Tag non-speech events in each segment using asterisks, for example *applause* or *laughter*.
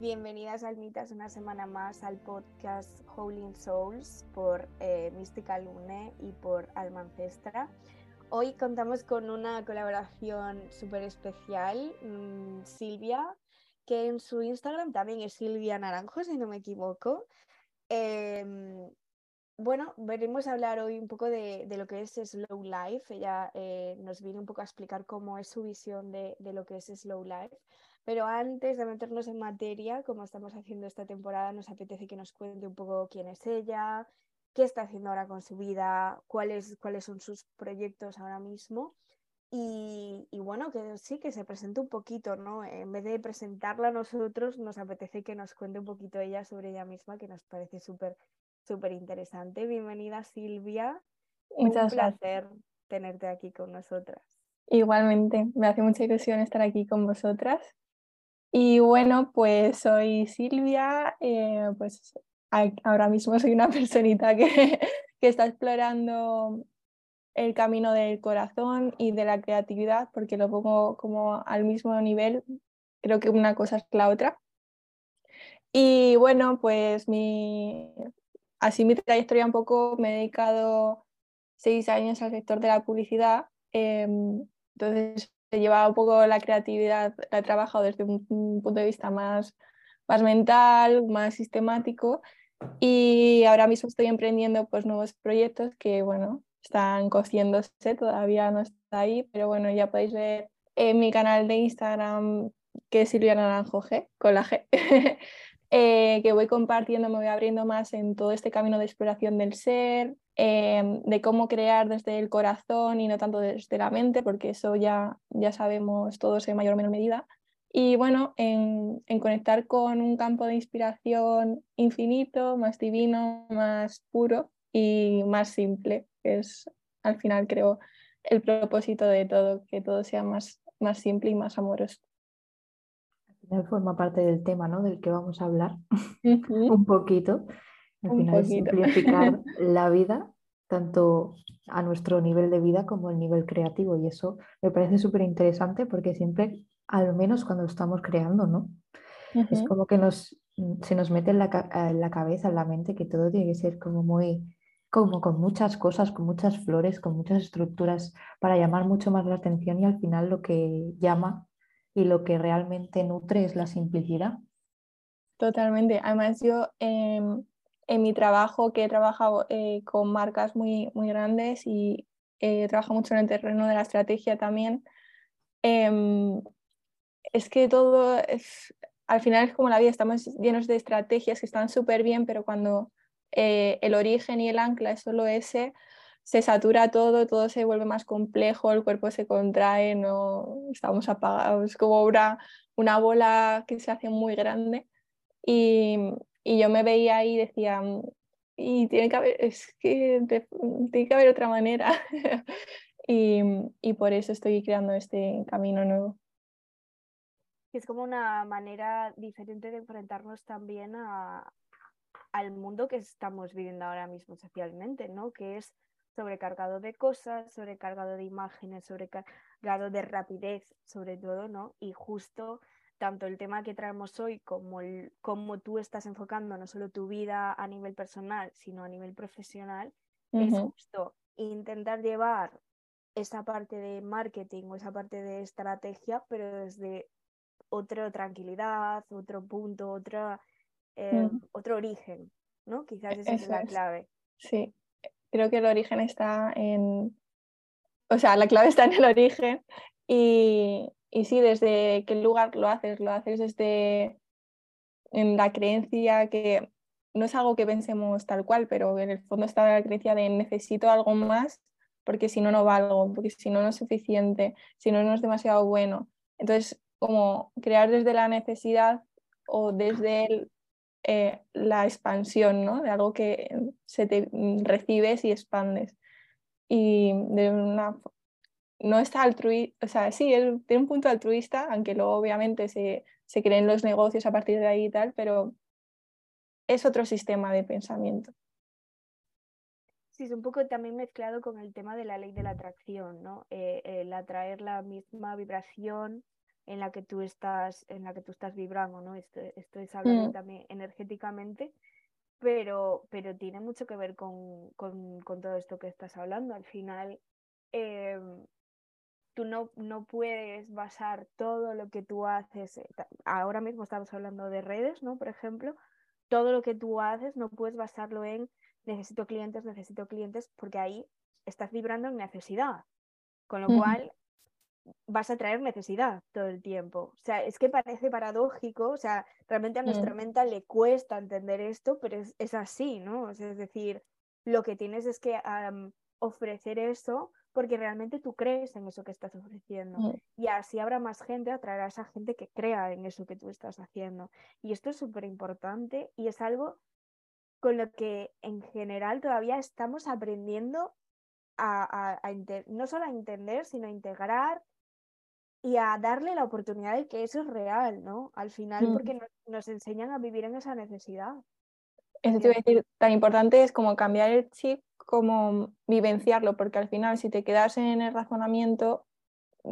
Bienvenidas almitas una semana más al podcast Howling Souls por eh, Mística Lune y por Alma Ancestra. Hoy contamos con una colaboración súper especial, mm, Silvia, que en su Instagram también es Silvia Naranjo, si no me equivoco. Em, bueno, veremos hablar hoy un poco de, lo que es Slow Life. Ella eh, nos viene un poco a explicar cómo es su visión de, lo que es Slow Life. Pero antes de meternos en materia, como estamos haciendo esta temporada, nos apetece que nos cuente un poco quién es ella, qué está haciendo ahora con su vida, cuáles, cuáles son sus proyectos ahora mismo. Y, y, bueno, que sí, que se presente un poquito, ¿no? En vez de presentarla a nosotros, nos apetece que nos cuente un poquito ella sobre ella misma, que nos parece súper súper interesante. Bienvenida Silvia. Muchas Un placer tenerte aquí con nosotras. Igualmente, me hace mucha ilusión estar aquí con vosotras. Y bueno, pues soy Silvia, eh, pues ahora mismo soy una *laughs* personita que, que está explorando el camino del corazón y de la creatividad, porque lo pongo como al mismo nivel, creo que una cosa es la otra. Y bueno, pues mi, así mi trayectoria un poco me he dedicado seis años al sector de la publicidad, em, entonces he llevado un poco la creatividad, la he trabajado desde un, punto de vista más, más mental, más sistemático y ahora mismo estoy emprendiendo pues nuevos proyectos que bueno, están cociéndose, todavía no está ahí, pero bueno, ya podéis ver en mi canal de Instagram que es Silvia Naranjo G, con la G. *laughs* Eh, que voy compartiendo, me voy abriendo más en todo este camino de exploración del ser, em, de cómo crear desde el corazón y no tanto desde la mente, porque eso ya, ya sabemos todos en mayor o menor medida. Y bueno, en, en conectar con un campo de inspiración infinito, más divino, más puro y más simple, que es al final creo el propósito de todo, que todo sea más, más simple y más amoroso forma parte del tema ¿no? del que vamos a hablar *laughs* un poquito. Al final simplificar *laughs* la vida, tanto a nuestro nivel de vida como el nivel creativo. Y eso me parece súper interesante porque siempre, al menos cuando estamos creando, ¿no? Es como que nos, se nos mete en la, en la cabeza, en la mente, que todo tiene que ser como muy, como con muchas cosas, con muchas flores, con muchas estructuras para llamar mucho más la atención y al final lo que llama y lo que realmente nutre es la simplicidad. Totalmente. Además, yo em, en mi trabajo, que he trabajado eh, con marcas muy, muy grandes y he trabajado mucho en el terreno de la estrategia también, em, es que todo es, al final es como la vida, estamos llenos de estrategias que están súper bien, pero cuando eh, el origen y el ancla es solo ese, se satura todo, todo se vuelve más complejo, el cuerpo se contrae, no estamos apagados, como una, una bola que se hace muy grande. Y, y yo me veía ahí y decía, y tiene que haber, es que tiene que haber otra manera. *laughs* y, y por eso estoy creando este camino nuevo. Es como una manera diferente de enfrentarnos también a, al mundo que estamos viviendo ahora mismo socialmente, ¿no? Que es sobrecargado de cosas, sobrecargado de imágenes, sobrecargado de rapidez, sobre todo, ¿no? Y justo tanto el tema que traemos hoy como el, cómo tú estás enfocando no solo tu vida a nivel personal, sino a nivel profesional, es justo intentar llevar esa parte de marketing o esa parte de estrategia, pero desde otra tranquilidad, otro punto, otra, eh, otro origen, ¿no? Quizás esa es la clave. Sí, creo que el origen está en, o sea, la clave está en el origen y, y sí, desde qué lugar lo haces, lo haces desde en la creencia que no es algo que pensemos tal cual, pero en el fondo está la creencia de necesito algo más porque si no, no valgo, porque si no, no es suficiente, si no, no es demasiado bueno. Entonces, como crear desde la necesidad o desde eh, la expansión, ¿no? De algo que se te recibes y expandes. Y de una no está altruista, o sea, sí, tiene un punto altruista, aunque luego obviamente se, se creen los negocios a partir de ahí y tal, pero es otro sistema de pensamiento. Sí, es un poco también mezclado con el tema de la ley de la atracción, ¿no? Eh, el atraer la misma vibración en la que tú estás, en la que tú estás vibrando, ¿no? Esto, esto es hablando mm. también energéticamente, pero, pero tiene mucho que ver con, todo esto que estás hablando. Al final, em, tú no, no, puedes basar todo lo que tú haces, eh, ahora mismo estamos hablando de redes, ¿no? Por ejemplo, todo lo que tú haces no puedes basarlo en necesito clientes, necesito clientes, porque ahí estás vibrando en necesidad. Con lo cual, vas a traer necesidad todo el tiempo. O sea, es que parece paradójico, o sea, realmente a nuestra mente le cuesta entender esto, pero es, así, ¿no? es decir, lo que tienes es que ofrecer eso porque realmente tú crees en eso que estás ofreciendo. Mm. Y así habrá más gente, atraerá a esa gente que crea en eso que tú estás haciendo. Y esto es súper importante y es algo con lo que en general todavía estamos aprendiendo a, no solo a entender, sino a integrar y a darle la oportunidad de que eso es real, ¿no? Al final, mm. porque nos, enseñan a vivir en esa necesidad. Eso te iba a decir, tan importante es como cambiar el chip, como vivenciarlo, porque al final si te quedas en el razonamiento,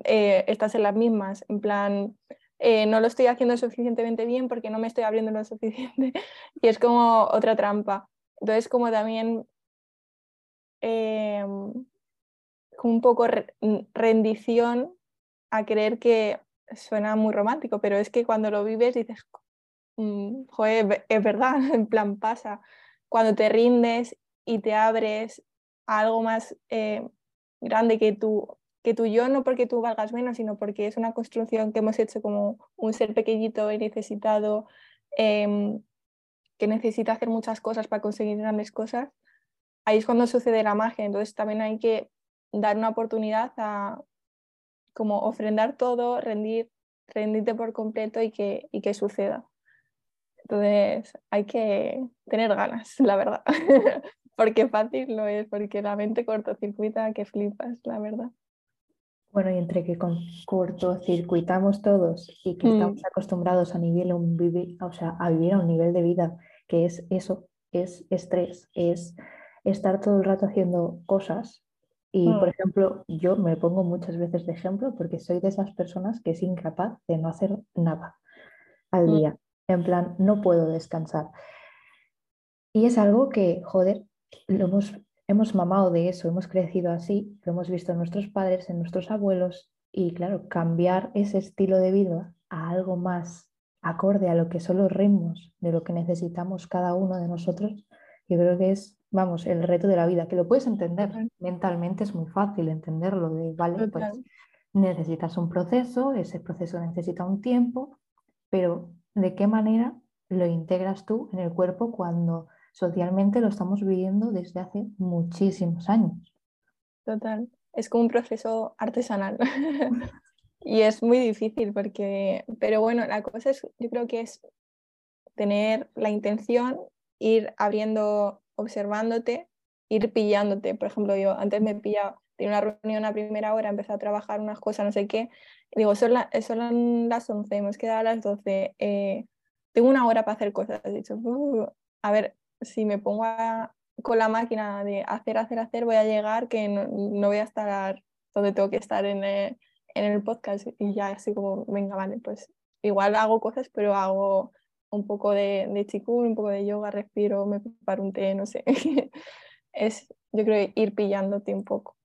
eh, estás en las mismas, en plan, eh, no lo estoy haciendo suficientemente bien porque no me estoy abriendo lo suficiente *laughs* y es como otra trampa. Entonces, como también eh, un poco rendición a creer que suena muy romántico, pero es que cuando lo vives dices, joder, es verdad, *laughs* en plan pasa. Cuando te rindes y te abres a algo más eh, grande que tú, que tú yo, no porque tú valgas menos, sino porque es una construcción que hemos hecho como un ser pequeñito y necesitado, em, que necesita hacer muchas cosas para conseguir grandes cosas, ahí es cuando sucede la magia. Entonces también hay que dar una oportunidad a, como ofrendar todo, rendir, rendirte por completo y que, y que suceda. Entonces hay que tener ganas, la verdad. *laughs* porque fácil lo es, porque la mente cortocircuita que flipas, la verdad. Bueno, y entre que cortocircuitamos todos y que estamos mm. acostumbrados a, nivel, o sea, a vivir a un nivel de vida que es eso, es estrés, es estar todo el rato haciendo cosas y, por mm. ejemplo, yo me pongo muchas veces de ejemplo porque soy de esas personas que es incapaz de no hacer nada al mm. día. En plan, no puedo descansar. Y es algo que, joder, lo hemos, hemos mamado de eso, hemos crecido así, lo hemos visto en nuestros padres, en nuestros abuelos. Y claro, cambiar ese estilo de vida a algo más acorde a lo que son los ritmos de lo que necesitamos cada uno de nosotros, yo creo que es vamos, el reto de la vida, que lo puedes entender mentalmente, es muy fácil entenderlo, de, vale, pues necesitas un proceso, ese proceso necesita un tiempo, pero ¿de qué manera lo integras tú en el cuerpo cuando socialmente lo estamos viviendo desde hace muchísimos años? Total, es como un proceso artesanal. *laughs* y es muy difícil porque, pero bueno, la cosa es, yo creo que es tener la intención, ir abriendo observándote, ir pillándote. Por ejemplo, yo antes me pillaba, tenía una reunión a primera hora, empecé a trabajar unas cosas, no sé qué. digo, son, son las 11, hemos quedado a las 12. Eh, tengo una hora para hacer cosas. He dicho, a ver, si me pongo con la máquina de hacer, hacer, hacer, voy a llegar que no, voy a estar donde tengo que estar en el, en el podcast. Y ya así como, venga, vale, pues igual hago cosas, pero hago un poco de, de un poco de yoga, respiro, me preparo un té, no sé. *laughs* es, yo creo, ir pillándote un poco.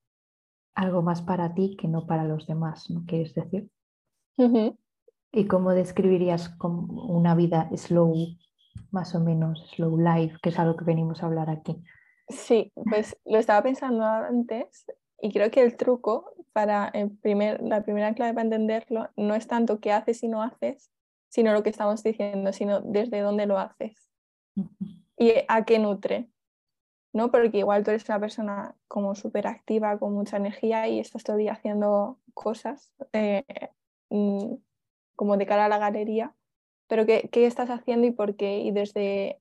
Algo más para ti que no para los demás, ¿no quieres decir? ¿Y cómo describirías una vida slow, más o menos slow life, que es algo que venimos a hablar aquí? Sí, pues lo estaba pensando antes y creo que el truco para el primer, la primera clave para entenderlo no es tanto qué haces y no haces, sino lo que estamos diciendo, sino desde dónde lo haces y a qué nutre. ¿No? Porque igual tú eres una persona como súper activa, con mucha energía y estás todo día haciendo cosas eh, mm, como de cara a la galería, pero ¿qué, ¿qué, estás haciendo y por qué? Y desde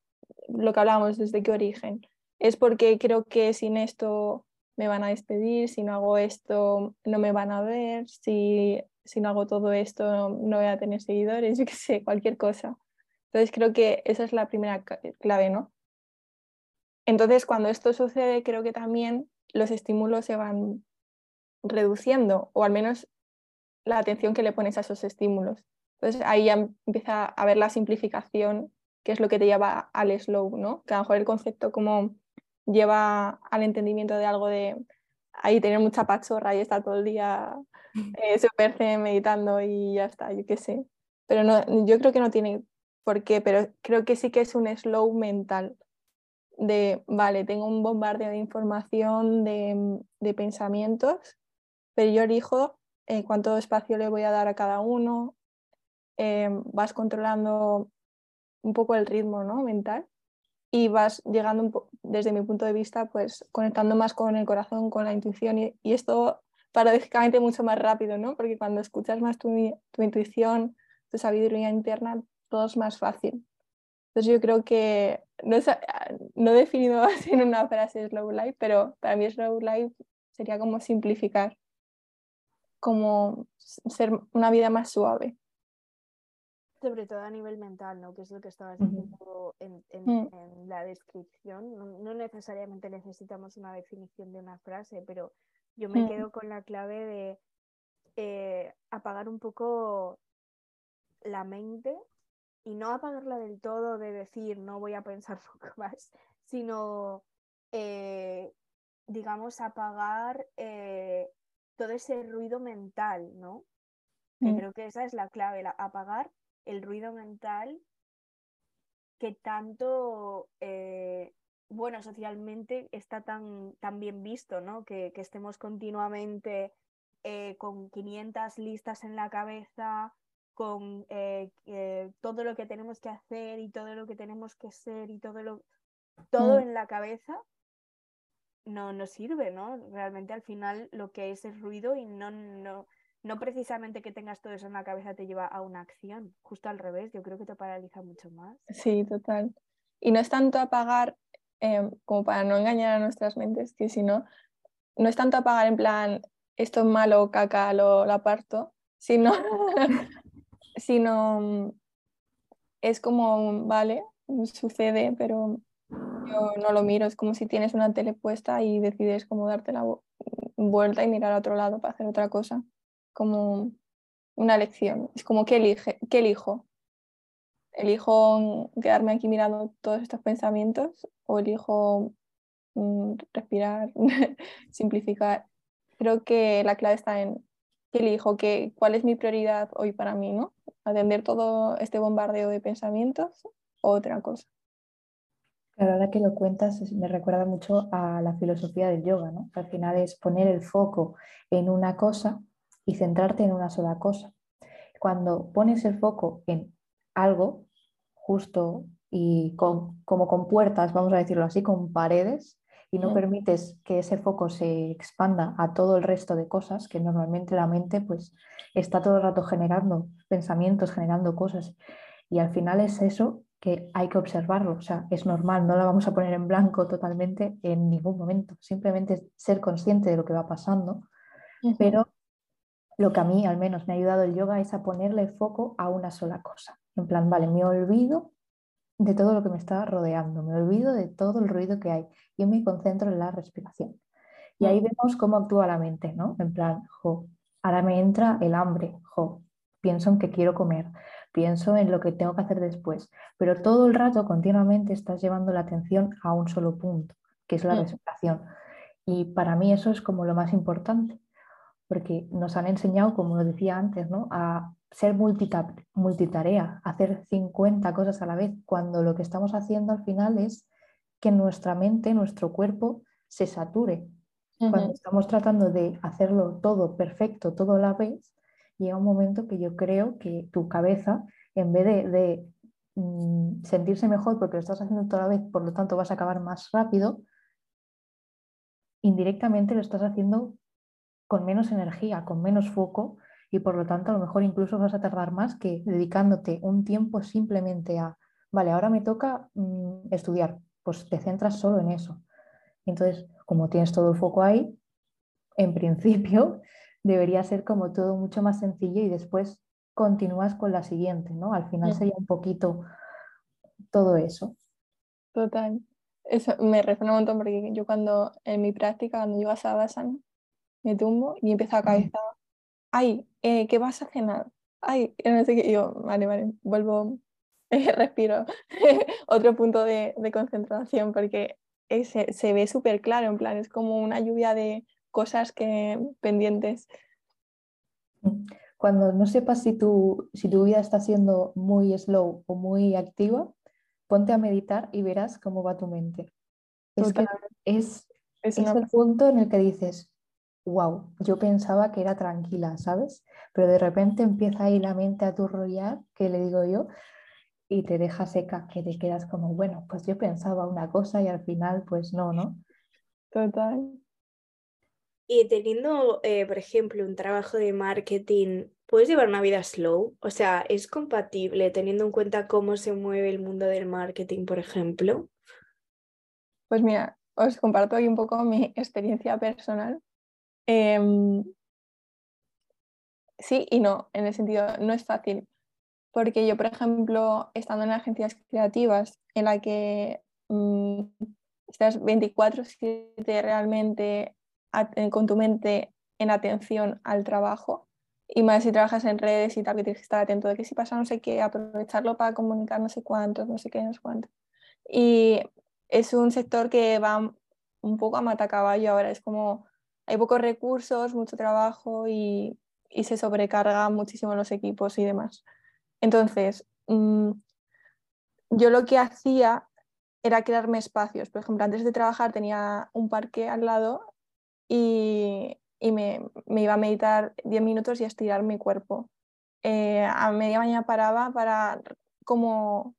lo que hablábamos, desde qué origen. Es porque creo que sin esto me van a despedir, si no hago esto no me van a ver, si si no hago todo esto no voy a tener seguidores, *laughs* yo sé, cualquier cosa. Entonces creo que esa es la primera clave, ¿no? Entonces cuando esto sucede creo que también los estímulos se van reduciendo o al menos la atención que le pones a esos estímulos. Entonces ahí ya empieza a ver la simplificación, que es lo que te lleva al slow, ¿no? Que a lo mejor el concepto como lleva al entendimiento de algo de ahí tener mucha pachorra y estar todo el día *laughs* eh, super meditando y ya está, yo qué sé. Pero no, yo creo que no tiene por qué, pero creo que sí que es un slow mental de, vale, tengo un bombardeo de información, de, de pensamientos, pero yo elijo eh, cuánto espacio le voy a dar a cada uno, eh, vas controlando un poco el ritmo ¿no? mental y vas llegando desde mi punto de vista, pues conectando más con el corazón, con la intuición y, esto paradójicamente mucho más rápido, ¿no? Porque cuando escuchas más tu, tu, intuición, tu sabiduría interna, todo es más fácil. Entonces yo creo que no, no he definido *laughs* así en una frase slow life, pero para mí slow life sería como simplificar, como ser una vida más suave. Sobre todo a nivel mental, ¿no? Que es lo que estabas diciendo en, mm. en, la descripción. No, necesariamente necesitamos una definición de una frase, pero yo me mm. quedo con la clave de eh, apagar un poco la mente y no apagarla del todo de decir no voy a pensar *laughs* poco más, sino eh, digamos apagar eh, todo ese ruido mental, ¿no? Que mm. creo que esa es la clave, apagar el ruido mental que tanto, eh, bueno, socialmente está tan, tan bien visto, ¿no? Que, estemos continuamente con 500 listas en la cabeza, con eh, todo lo que tenemos que hacer y todo lo que tenemos que ser y todo lo todo mm. en la cabeza no nos sirve, ¿no? Realmente al final lo que es es ruido y no, no, no precisamente que tengas todo eso en la cabeza te lleva a una acción, justo al revés, yo creo que te paraliza mucho más. Sí, total. Y no es tanto apagar, em, como para no engañar a nuestras mentes, que si no, no es tanto apagar en plan, esto es malo, caca, lo, lo aparto, sino, *laughs* *laughs* sino mm, es como, vale, sucede, pero yo no lo miro, es como si tienes una tele puesta y decides como darte la vuelta y mirar a otro lado para hacer otra cosa como una lección. Es como, ¿qué, elige, qué elijo? ¿Elijo quedarme aquí mirando todos estos pensamientos o elijo mm, respirar, *laughs* simplificar? Creo que la clave está en qué elijo, qué, cuál es mi prioridad hoy para mí, ¿no? Atender todo este bombardeo de pensamientos o otra cosa. Claro, ahora que lo cuentas me recuerda mucho a la filosofía del yoga, ¿no? al final es poner el foco en una cosa y centrarte en una sola cosa. Cuando pones el foco en algo justo y con, como con puertas, vamos a decirlo así, con paredes, y no permites que ese foco se expanda a todo el resto de cosas, que normalmente la mente pues está todo el rato generando pensamientos, generando cosas, y al final es eso que hay que observarlo, o sea, es normal, no la vamos a poner en blanco totalmente en ningún momento, simplemente ser consciente de lo que va pasando, pero lo que a mí al menos me ha ayudado el yoga es a ponerle foco a una sola cosa. En plan, vale, me olvido de todo lo que me está rodeando, me olvido de todo el ruido que hay y me concentro en la respiración. Y ahí mm. vemos cómo actúa la mente, ¿no? En plan, jo, ahora me entra el hambre, jo, pienso en que quiero comer, pienso en lo que tengo que hacer después, pero todo el rato continuamente estás llevando la atención a un solo punto, que es la mm. respiración. Y para mí eso es como lo más importante porque nos han enseñado, como lo decía antes, ¿no? a ser multitarea, hacer 50 cosas a la vez, cuando lo que estamos haciendo al final es que nuestra mente, nuestro cuerpo se sature. Cuando estamos tratando de hacerlo todo perfecto, todo a la vez, llega un momento que yo creo que tu cabeza, en vez de, mm, sentirse mejor porque lo estás haciendo toda la vez, por lo tanto vas a acabar más rápido, indirectamente lo estás haciendo con menos energía, con menos foco y por lo tanto a lo mejor incluso vas a tardar más que dedicándote un tiempo simplemente a, vale, ahora me toca mm, estudiar, pues te centras solo en eso. Entonces, como tienes todo el foco ahí, en *laughs* principio debería ser como todo mucho más sencillo y después continúas con la siguiente, ¿no? Al final sería un poquito todo eso. Total. Eso me resuena un montón porque yo cuando en mi práctica, cuando yo a Savasana, me tumbo y empiezo a cabeza ay, eh, ¿qué vas a cenar? Ay, no sé qué. yo, vale, vale, vuelvo, *laughs* respiro. *laughs* Otro punto de, concentración porque se, se, ve súper claro, en plan, es como una lluvia de cosas que pendientes. Cuando no sepas si tu, si tu vida está siendo muy slow o muy activa, ponte a meditar y verás cómo va tu mente. Es, es, es, el punto en el que dices, wow, yo pensaba que era tranquila, ¿sabes? Pero de repente empieza ahí la mente a turrollar, que le digo yo, y te deja seca, que te quedas como, bueno, pues yo pensaba una cosa y al final, pues no, ¿no? Total. Y teniendo, eh, por ejemplo, un trabajo de marketing, ¿puedes llevar una vida slow? O sea, ¿es compatible teniendo en cuenta cómo se mueve el mundo del marketing, por ejemplo? Pues mira, os comparto aquí un poco mi experiencia personal. Em, sí y no, en el sentido, no es fácil. Porque yo, por ejemplo, estando en agencias creativas en la que mm, estás 24/7 realmente eh, con tu mente en atención al trabajo, y más si trabajas en redes y tal, que tienes que estar atento de que si pasa no sé qué, aprovecharlo para comunicar no sé cuántos, no sé qué, no sé cuánto. Y es un sector que va un poco a matacaballo ahora, es como hay pocos recursos, mucho trabajo y, y se sobrecarga muchísimo los equipos y demás. Entonces, mm, yo lo que hacía era crearme espacios. Por ejemplo, antes de trabajar tenía un parque al lado y, y me, me, iba a meditar 10 minutos y a estirar mi cuerpo. Eh, a media mañana paraba para como,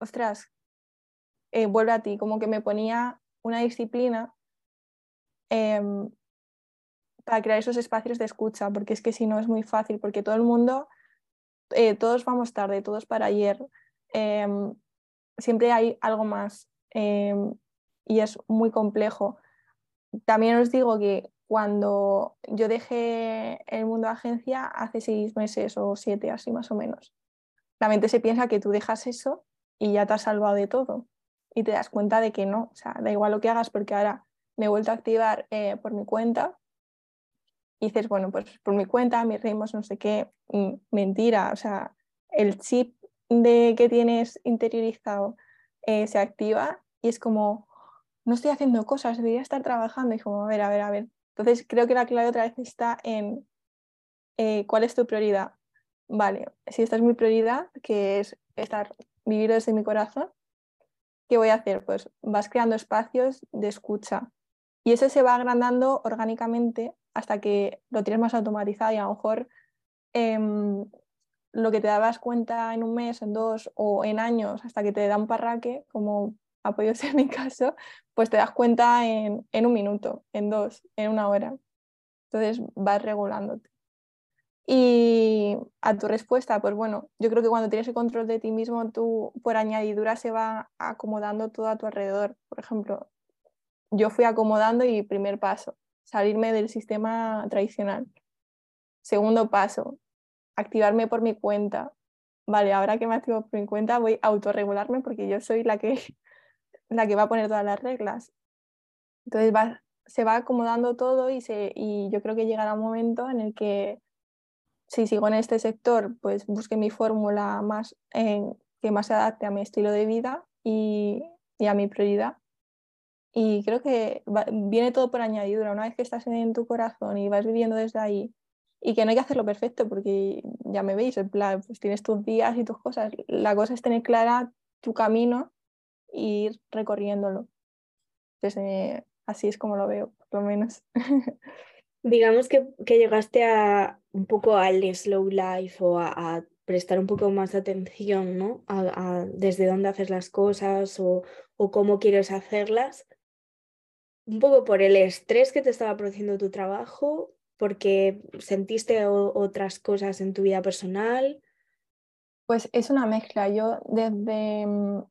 ostras, eh, vuelve a ti, como que me ponía una disciplina em, para crear esos espacios de escucha, porque es que si no es muy fácil, porque todo el mundo, eh, todos vamos tarde, todos para ayer, em, siempre hay algo más em, y es muy complejo. También os digo que cuando yo dejé el mundo de agencia hace seis meses o siete, así más o menos, la mente se piensa que tú dejas eso y ya te has salvado de todo y te das cuenta de que no, o sea, da igual lo que hagas porque ahora me he vuelto a activar eh, por mi cuenta y dices, bueno, pues por mi cuenta, mis ritmos, no sé qué, mm, mentira, o sea, el chip de que tienes interiorizado eh, se activa y es como, no estoy haciendo cosas, debería estar trabajando y como, a ver, a ver, a ver. Entonces creo que la clave otra vez está en eh, cuál es tu prioridad. Vale, si esta es mi prioridad, que es estar, vivir desde mi corazón, ¿qué voy a hacer? Pues vas creando espacios de escucha y eso se va agrandando orgánicamente hasta que lo tienes más automatizado y a lo mejor em, lo que te dabas cuenta en un mes, en dos o en años, hasta que te da un parraque, como ha podido *laughs* ser mi caso, pues te das cuenta en, en un minuto, en dos, en una hora. Entonces vas regulándote. Y a tu respuesta, pues bueno, yo creo que cuando tienes el control de ti mismo, tú por añadidura se va acomodando todo a tu alrededor. Por ejemplo, yo fui acomodando y primer paso, salirme del sistema tradicional. Segundo paso, activarme por mi cuenta. Vale, ahora que me activo por mi cuenta voy a autorregularme porque yo soy la que, *laughs* la que va a poner todas las reglas. Entonces va, se va acomodando todo y, se, y yo creo que llegará un momento en el que si sigo en este sector, pues busque mi fórmula más que más se adapte a mi estilo de vida y, y a mi prioridad y creo que viene todo por añadidura. Una vez que estás en tu corazón y vas viviendo desde ahí, y que no hay que hacerlo perfecto, porque ya me veis, en plan, pues tienes tus días y tus cosas. La cosa es tener clara tu camino e ir recorriéndolo. Entonces, eh, así es como lo veo, por lo menos. *laughs* Digamos que, que, llegaste a un poco al slow life o a, prestar un poco más atención, ¿no? A, desde dónde haces las cosas o, o cómo quieres hacerlas un poco por el estrés que te estaba produciendo tu trabajo, porque sentiste otras cosas en tu vida personal. Pues es una mezcla. Yo desde mm,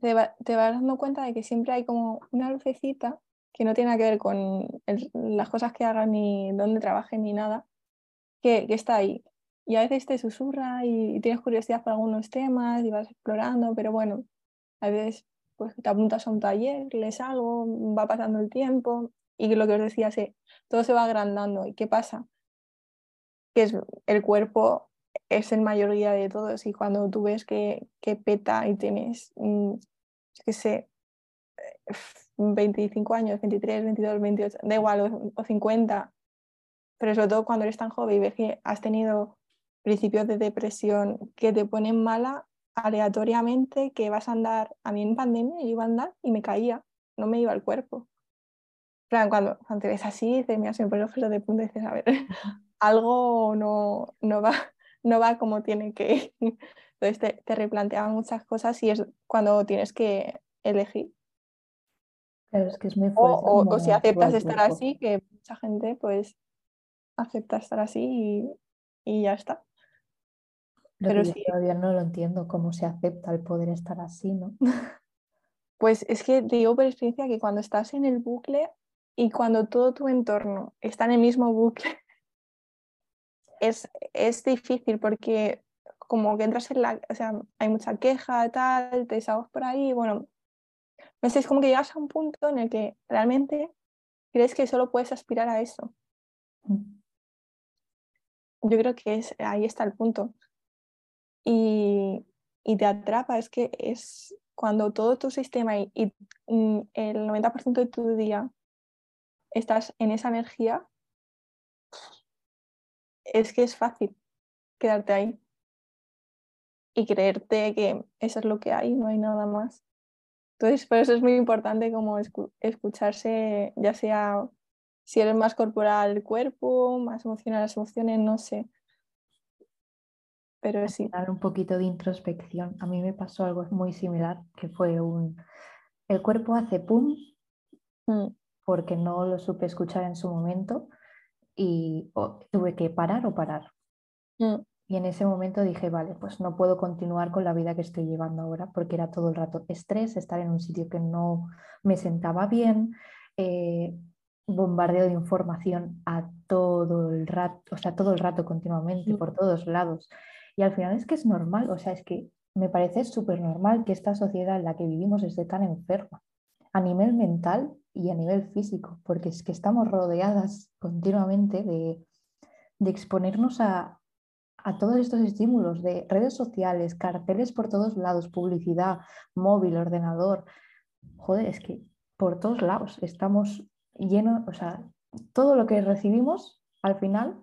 te, vas dando cuenta de que siempre hay como una lucecita que no tiene que ver con las cosas que hagan ni dónde trabajen ni nada, que, que, está ahí. Y a veces te susurra y, y tienes curiosidad por algunos temas y vas explorando, pero bueno, a veces pues te apuntas a un taller, lees algo, va pasando el tiempo y lo que os decía, se, todo se va agrandando. ¿Y qué pasa? que es el cuerpo es el mayor guía de todos y cuando tú ves que, que peta y tienes, mm, qué sé, 25 años, 23, 22, 28, da igual, o, 50, pero sobre todo cuando eres tan joven y ves que has tenido principios de depresión que te ponen mala aleatoriamente, que vas a andar, a mí en pandemia yo iba a andar y me caía, no me iba el cuerpo. cuando, cuando te ves así, dices, mira, pone los de punta y dices, a ver, *laughs* algo no, no, va, no va como tiene que Entonces te, te replanteaban muchas cosas y es cuando tienes que elegir es que es muy fuerte. O, si aceptas estar así, que mucha gente pues acepta estar así y, ya está. Pero sí. todavía no lo entiendo, cómo se acepta el poder estar así, ¿no? *laughs* Pues es que digo por experiencia que cuando estás en el bucle y cuando todo tu entorno está en el mismo bucle, *laughs* es, es difícil porque como que entras en la, o sea, hay mucha queja, tal, te desahogas por ahí, bueno, es como que llegas a un punto en el que realmente crees que solo puedes aspirar a eso. Mm. Yo creo que es, ahí está el punto. Y, y te atrapa, es que es cuando todo tu sistema y, y mm, el 90% de tu día estás en esa energía, es que es fácil quedarte ahí y creerte que eso es lo que hay, no hay nada más. Entonces, por eso es muy importante como escucharse, ya sea si eres más corporal el cuerpo, más emocional las emociones, no sé. Pero sí. Dar un poquito de introspección. A mí me pasó algo muy similar, que fue un... El cuerpo hace pum, mm. porque no lo supe escuchar en su momento y tuve que parar o parar. Mm. Y en ese momento dije, vale, pues no puedo continuar con la vida que estoy llevando ahora porque era todo el rato estrés, estar en un sitio que no me sentaba bien, eh, bombardeo de información a todo el rato, o sea, todo el rato continuamente, por todos lados. Y al final es que es normal, o sea, es que me parece súper normal que esta sociedad en la que vivimos esté tan enferma a nivel mental y a nivel físico, porque es que estamos rodeadas continuamente de, de exponernos a, a todos estos estímulos de redes sociales, carteles por todos lados, publicidad, móvil, ordenador. Joder, es que por todos lados estamos llenos, o sea, todo lo que recibimos al final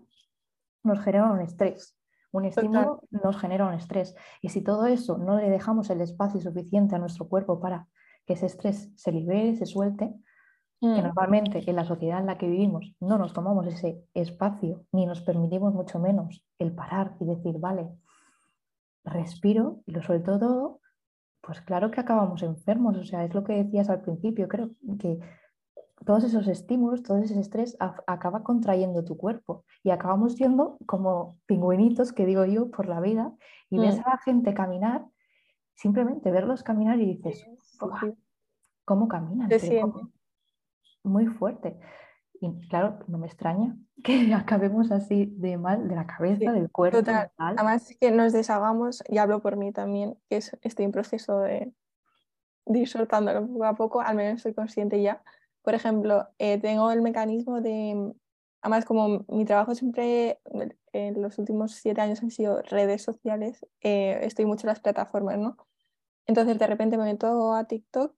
nos genera un estrés. Un estímulo nos genera un estrés. Y si todo eso no le dejamos el espacio suficiente a nuestro cuerpo para que ese estrés se libere, se suelte, que mm. normalmente en la sociedad en la que vivimos no nos tomamos ese espacio ni nos permitimos mucho menos el parar y decir, vale, respiro y lo suelto todo, pues claro que acabamos enfermos. O sea, es lo que decías al principio, creo que todos esos estímulos, todo ese estrés acaba contrayendo tu cuerpo y acabamos siendo como pingüinitos, que digo yo, por la vida y ves mm. a la gente caminar, simplemente verlos caminar y dices, ¿cómo caminan? muy fuerte. Y claro, no me extraña *laughs* que acabemos así de mal de la cabeza, del cuerpo. Total. Además, que nos deshagamos, y hablo por mí también, que estoy en proceso de, de, ir soltándolo poco a poco, al menos soy consciente ya. Por ejemplo, eh, tengo el mecanismo de, además como mi trabajo siempre en los últimos siete años han sido redes sociales, eh, estoy mucho en las plataformas, ¿no? Entonces de repente me meto a TikTok,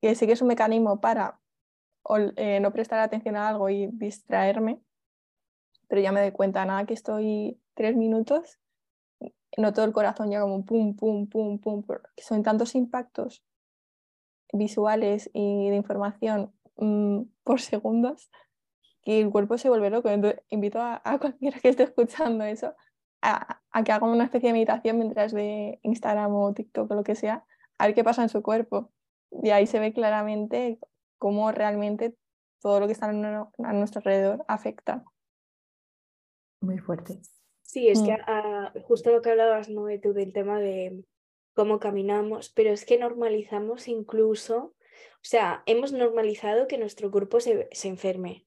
que sí que es un mecanismo para eh, no prestar atención a algo y distraerme, pero ya me doy cuenta, nada que estoy tres minutos, noto el corazón ya como pum, pum, pum, pum, que son tantos impactos visuales y de información mm, por segundos que el cuerpo se vuelve loco. Entonces, invito a, cualquiera que esté escuchando eso a, a, que haga una especie de meditación mientras ve Instagram o TikTok o lo que sea, a ver qué pasa en su cuerpo. Y ahí se ve claramente cómo realmente todo lo que está a nuestro alrededor afecta. Muy fuerte. Sí, es que mm. justo lo que hablabas, ¿no? tú del tema de cómo caminamos, pero es que normalizamos incluso, o sea, hemos normalizado que nuestro cuerpo se, enferme,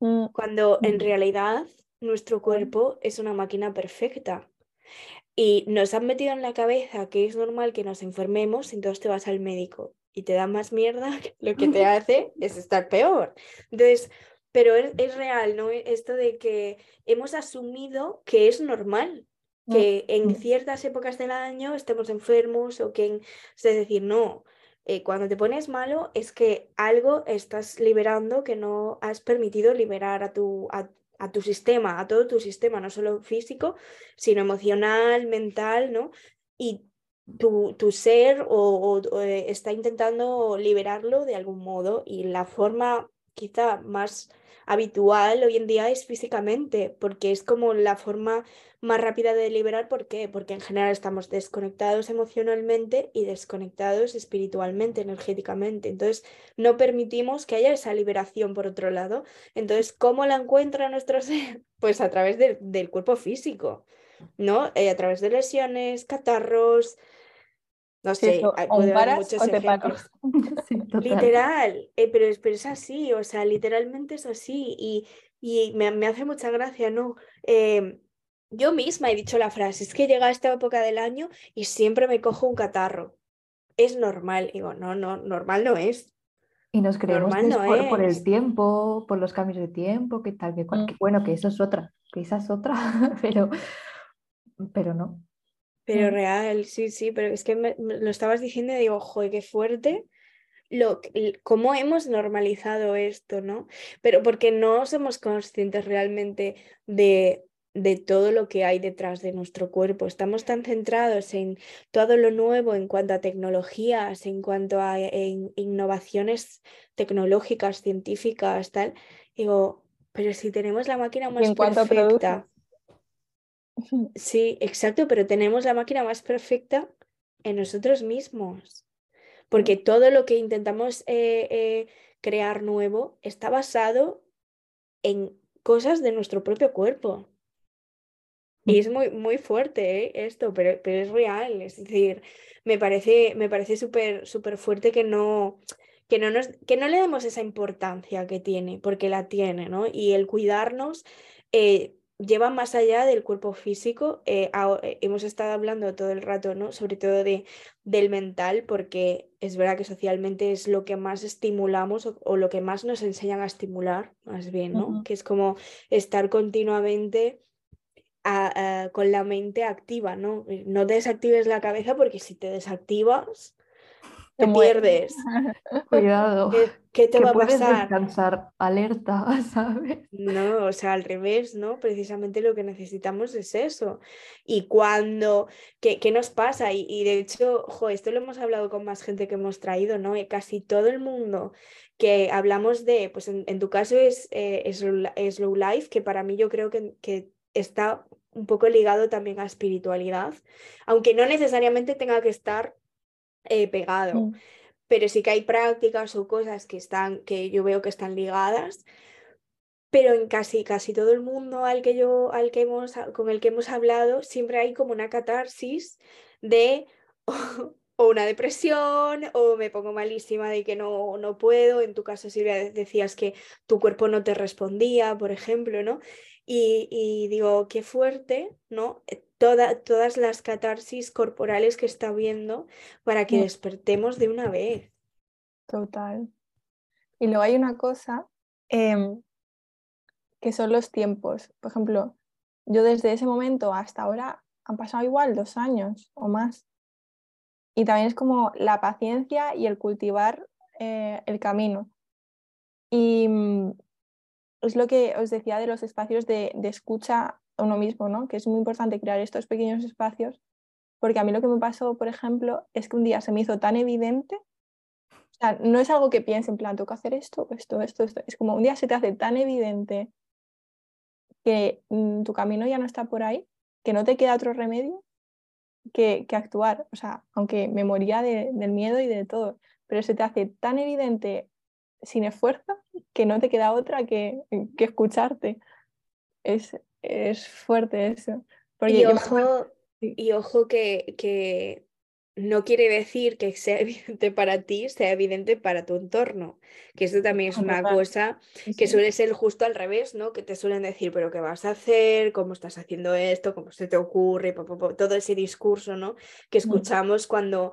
mm. cuando en mm. realidad nuestro cuerpo es una máquina perfecta. Y nos han metido en la cabeza que es normal que nos enfermemos, entonces te vas al médico y te da más mierda, *laughs* lo que te *laughs* hace es estar peor. Entonces, pero es, real, ¿no? Esto de que hemos asumido que es normal, mm, que en mm. ciertas épocas del año estemos enfermos o que, es decir, no, eh, cuando te pones malo es que algo estás liberando que no has permitido liberar a tu, a, tu sistema, a todo tu sistema, no solo físico, sino emocional, mental, ¿no? Y tu, tu ser o, eh, está intentando liberarlo de algún modo y la forma quizá más habitual hoy en día es físicamente, porque es como la forma más rápida de liberar. ¿Por qué? Porque en general estamos desconectados emocionalmente y desconectados espiritualmente, energéticamente. Entonces, no permitimos que haya esa liberación por otro lado. Entonces, ¿cómo la encuentra nuestro *laughs* ser? Pues a través del cuerpo físico, ¿no? Eh, a través de lesiones, catarros, no sé, puede haber muchos ejemplos. *laughs* Literal, eh, pero, es, pero, es así, o sea, literalmente es así y, y me, me, hace mucha gracia, ¿no? Em, yo misma he dicho la frase, es que llega esta época del año y siempre me cojo un catarro. Es normal, digo, no, no, normal no es. Y nos creemos que es, por, por, el tiempo, por los cambios de tiempo, que tal, que, cual, que bueno, que eso es otra, que esa es otra, *laughs* pero, pero no. Pero real, sí, sí, pero es que me, lo estabas diciendo y digo, joder, qué fuerte lo, cómo hemos normalizado esto, ¿no? Pero porque no somos conscientes realmente de, de todo lo que hay detrás de nuestro cuerpo. Estamos tan centrados en todo lo nuevo en cuanto a tecnologías, en cuanto a en innovaciones tecnológicas, científicas, tal. Digo, pero si tenemos la máquina más perfecta. Sí, exacto, pero tenemos la máquina más perfecta en nosotros mismos, porque todo lo que intentamos eh, eh, crear nuevo está basado en cosas de nuestro propio cuerpo. Y es muy, muy fuerte ¿eh? esto, pero, pero, es real. Es decir, me parece, me parece súper súper fuerte que no, que, no nos, que no le demos esa importancia que tiene, porque la tiene, ¿no? Y el cuidarnos lleva más allá del cuerpo físico. Eh, eh, hemos estado hablando todo el rato, ¿no? Sobre todo de, del mental, porque es verdad que socialmente es lo que más estimulamos o, lo que más nos enseñan a estimular, más bien, ¿no? Que es como estar continuamente con la mente activa, ¿no? No desactives la cabeza porque si te desactivas te, pierdes. *laughs* *laughs* Cuidado. ¿Qué, te va a pasar? descansar alerta, *laughs* ¿sabes? No, o sea, al revés, ¿no? Precisamente lo que necesitamos es eso. Y cuando, ¿qué, qué nos pasa? Y, de hecho, jo, esto lo hemos hablado con más gente que hemos traído, ¿no? Y casi todo el mundo que hablamos de, pues en, tu caso es, eh, es Slow Life, que para mí yo creo que, que está un poco ligado también a espiritualidad, aunque no necesariamente tenga que estar eh, pegado. Mm. Pero sí que hay prácticas o cosas que están, que yo veo que están ligadas, pero en casi, casi todo el mundo al que yo, al que hemos, con el que hemos hablado, siempre hay como una catarsis de *laughs* o una depresión o me pongo malísima de que no, no puedo. En tu caso, Silvia, decías que tu cuerpo no te respondía, por ejemplo, ¿no? Y, y digo, qué fuerte, ¿no? Todas las catarsis corporales que está viendo para que mm. despertemos de una vez. Total. Y luego hay una cosa em, que son los tiempos. Por ejemplo, yo desde ese momento hasta ahora han pasado igual dos años o más. Y también es como la paciencia y el cultivar eh, el camino. Y mm, es lo que os decía de los espacios de, de escucha uno mismo, ¿no? Que es muy importante crear estos pequeños espacios, porque a mí lo que me pasó, por ejemplo, es que un día se me hizo tan evidente, o sea, no es algo que piense en plan, tengo que hacer esto, esto, esto, esto, es como un día se te hace tan evidente que mm, tu camino ya no está por ahí, que no te queda otro remedio que, que actuar, o sea, aunque me moría de, del miedo y de todo, pero se te hace tan evidente sin esfuerzo que no te queda otra que, que escucharte. Es, es fuerte eso. y, ojo, *laughs* y ojo que, que no quiere decir que sea *laughs* evidente para ti, sea evidente para tu entorno. Que esto también es una cosa que suele ser justo al revés, ¿no? Que te suelen decir, pero ¿qué vas a hacer? ¿Cómo estás haciendo esto? ¿Cómo se te ocurre? Todo ese discurso, ¿no? Que escuchamos cuando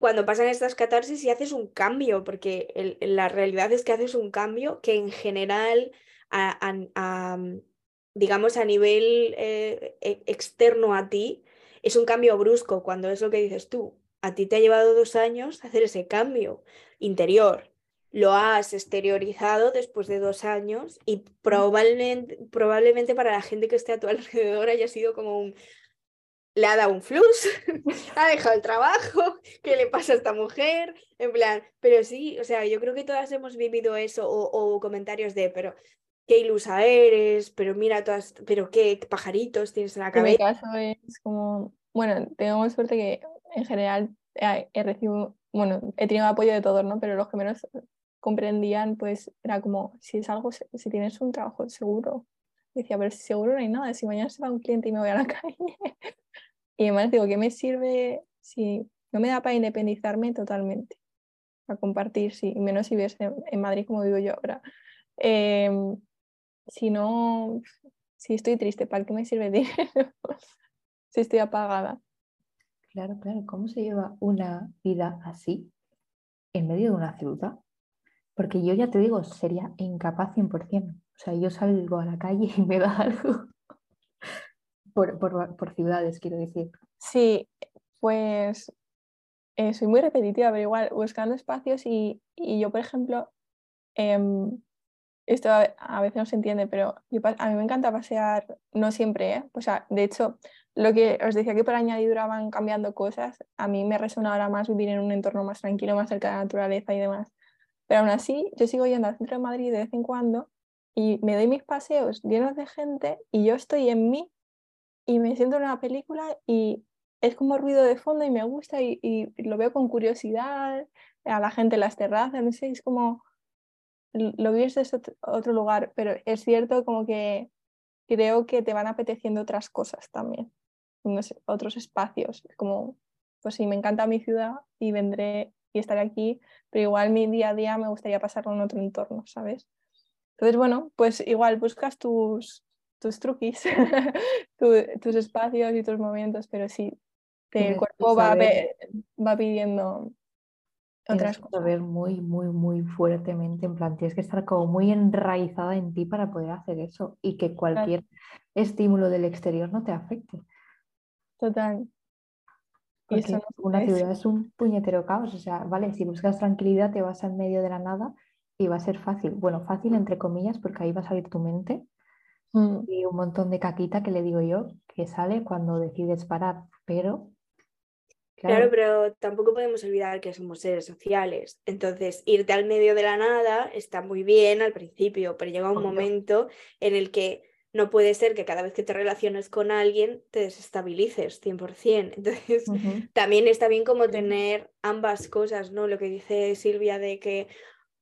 cuando pasan estas catarsis y haces un cambio, porque la realidad es que haces un cambio que en general, digamos, a nivel eh, e, externo a ti, es un cambio brusco, cuando es lo que dices tú. A ti te ha llevado dos años hacer ese cambio interior. Lo has exteriorizado después de dos años y probablemente, probablemente para la gente que esté a tu *laughs* alrededor haya sido como un, le ha dado un flux, *laughs* ha dejado el trabajo, *laughs* ¿qué le pasa a esta mujer? En plan, pero sí, o sea, yo creo que todas hemos vivido eso o, comentarios de, pero qué ilusa eres, pero mira todas, pero qué pajaritos tienes en la cabeza. En mi caso es como, bueno, tengo suerte que en general he, recibido, bueno, he tenido apoyo de todos, ¿no? Pero los que menos comprendían, pues era como, si es algo, si tienes un trabajo seguro. decía, pero seguro no hay nada, si mañana se va un cliente y me voy a la *laughs* calle. y además digo, ¿qué me sirve si no me da para independizarme totalmente? A compartir, sí, menos si vives en, Madrid como vivo yo ahora. Em, si no, si estoy triste, ¿para qué me sirve dinero? *laughs* si estoy apagada. Claro, claro. ¿Cómo se lleva una vida así en medio de una ciudad? Porque yo ya te digo, sería incapaz 100%. O sea, yo salgo a la calle y me *laughs* da algo. por, por, ciudades, quiero decir. Sí, pues eh, soy muy repetitiva, pero igual buscando espacios y, y yo, por ejemplo, em, esto a, veces no se entiende, pero a mí me encanta pasear, no siempre, ¿eh? o de hecho, lo que os decía que por añadidura van cambiando cosas, a mí me resuena ahora más vivir en un entorno más tranquilo, más cerca de la naturaleza y demás. Pero aún así, yo sigo yendo al centro de Madrid de vez en cuando y me doy mis paseos llenos de gente y yo estoy en mí y me siento en una película y es como ruido de fondo y me gusta y, y lo veo con curiosidad a la gente en las terrazas, no sé, es como lo vives desde otro lugar, pero es cierto como que creo que te van apeteciendo otras cosas también, otros espacios, como, pues sí, me encanta mi ciudad y vendré y estaré aquí, pero igual mi día a día me gustaría pasarlo en otro entorno, ¿sabes? Entonces, bueno, pues igual buscas tus, tus truquis, *laughs* tus espacios y tus momentos, pero sí, el cuerpo va, va pidiendo otras cosas. saber muy, muy, muy fuertemente, en plan, tienes que estar como muy enraizada en ti para poder hacer eso y que cualquier estímulo del exterior no te afecte. Total. Porque una ciudad es un puñetero caos, o sea, vale, si buscas tranquilidad te vas en medio de la nada y va a ser fácil. Bueno, fácil entre comillas porque ahí va a salir tu mente mm. y un montón de caquita que le digo yo que sale cuando decides parar, pero... Claro. pero tampoco podemos olvidar que somos seres sociales. Entonces, irte al medio de la nada está muy bien al principio, pero llega un momento en el que no puede ser que cada vez que te relaciones con alguien te desestabilices 100%. Entonces, también está bien como tener ambas cosas, ¿no? Lo que dice Silvia de que,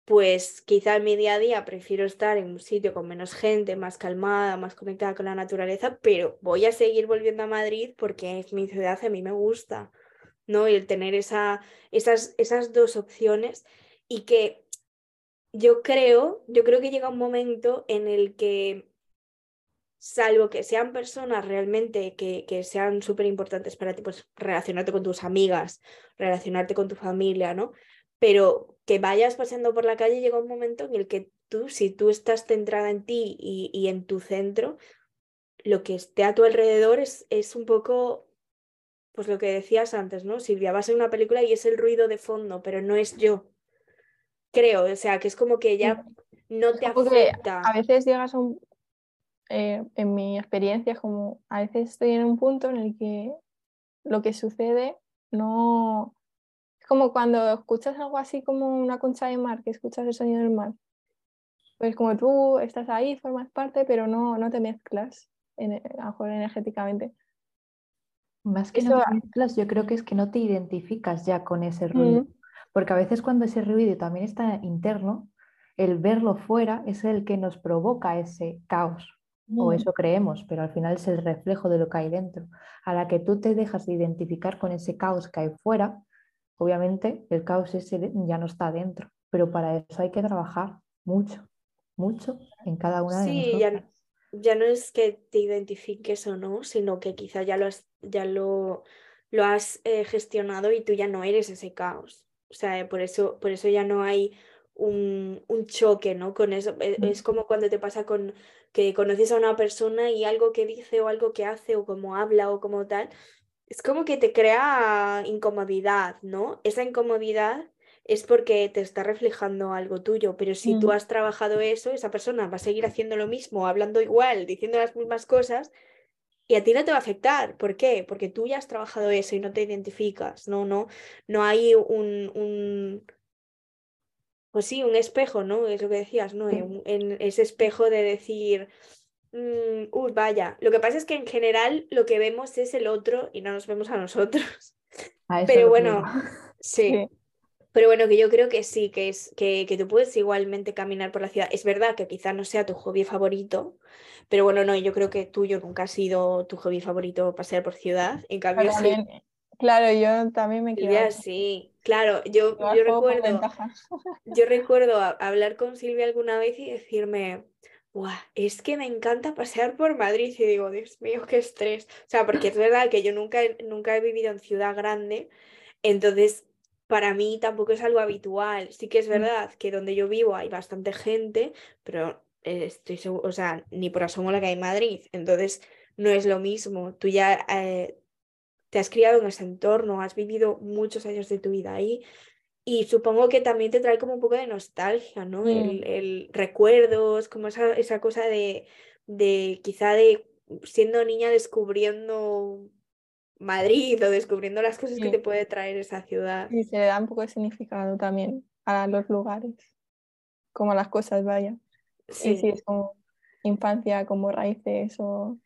pues quizá en mi día a día prefiero estar en un sitio con menos gente, más calmada, más conectada con la naturaleza, pero voy a seguir volviendo a Madrid porque es mi ciudad, a mí me gusta, ¿no? Y el tener esa, esas, esas dos opciones y que yo creo, yo creo que llega un momento en el que salvo que sean personas realmente que, que sean súper importantes para ti, pues relacionarte con tus amigas, relacionarte con tu familia, ¿no? Pero que vayas paseando por la calle llega un momento en el que tú, si tú estás centrada en ti y, y en tu centro, lo que esté a tu alrededor es, es un poco, pues lo que decías antes, ¿no? Silvia, vas a una película y es el ruido de fondo, pero no es yo. Creo, o sea, que es como que ya no te afecta. A veces llegas a un, eh, en mi experiencia, como a veces estoy en un punto en el que lo que sucede no... Es como cuando escuchas algo así como una concha de mar, que escuchas el sonido del mar. Pues como tú estás ahí, formas parte, pero no, no te mezclas, en, a lo mejor energéticamente. Más que no te mezclas, yo creo que es que no te identificas ya con ese ruido. Porque a veces cuando ese ruido también está interno, el verlo fuera es el que nos provoca ese caos o mm. eso creemos, pero al final es el reflejo de lo que hay dentro. A la que tú te dejas de identificar con ese caos que hay fuera, obviamente el caos ese ya no está dentro, pero para eso hay que trabajar mucho, mucho en cada una de sí, ya, ya, no es que te identifiques o no, sino que quizá ya lo, ya lo lo has eh, gestionado y tú ya no eres ese caos. O sea, por eso, por eso ya no hay un, choque, ¿no? Con eso. E, mm. Es, como cuando te pasa con que conoces a una persona y algo que dice o algo que hace o como habla o como tal, es como que te crea incomodidad, ¿no? Esa incomodidad es porque te está reflejando algo tuyo, pero si tú mm. has trabajado eso, esa persona va a seguir haciendo lo mismo, hablando igual, diciendo las mismas cosas, y a ti no te va a afectar. ¿Por qué? Porque tú ya has trabajado eso y no te identificas, no, no, no hay un, un pues sí, un espejo, ¿no? Es lo que decías, ¿no? En, ese espejo de decir, mm, uy, vaya. Lo que pasa es que en general lo que vemos es el otro y no nos vemos a nosotros. *laughs* Pero bueno, *laughs* sí. Pero bueno, que yo creo que sí, que es que, que, tú puedes igualmente caminar por la ciudad. Es verdad que quizá no sea tu hobby favorito, pero bueno, no, yo creo que tuyo nunca ha sido tu hobby favorito pasear por ciudad. En cambio, sí. Claro, yo también me quedo. sí, claro, yo, *laughs* yo recuerdo, yo recuerdo hablar con Silvia alguna vez y decirme, es que me encanta pasear por Madrid y digo, Dios mío, qué estrés. O sea, porque es verdad que yo nunca, nunca he vivido en ciudad grande, entonces para mí tampoco es algo habitual. Sí que es mm. verdad que donde yo vivo hay bastante gente, pero eh, estoy seguro, o sea, ni por asomo la que hay en Madrid. Entonces no es lo mismo. Tú ya eh, te has criado en ese entorno, has vivido muchos años de tu vida ahí. Y supongo que también te trae como un poco de nostalgia, ¿no? Mm. El, el, recuerdos, como esa, esa cosa de, de quizá de siendo niña descubriendo Madrid o descubriendo las cosas que te puede traer esa ciudad. Y se le da un poco de significado también a los lugares, como las cosas vayan. Sí, sí, es como infancia, como raíces o...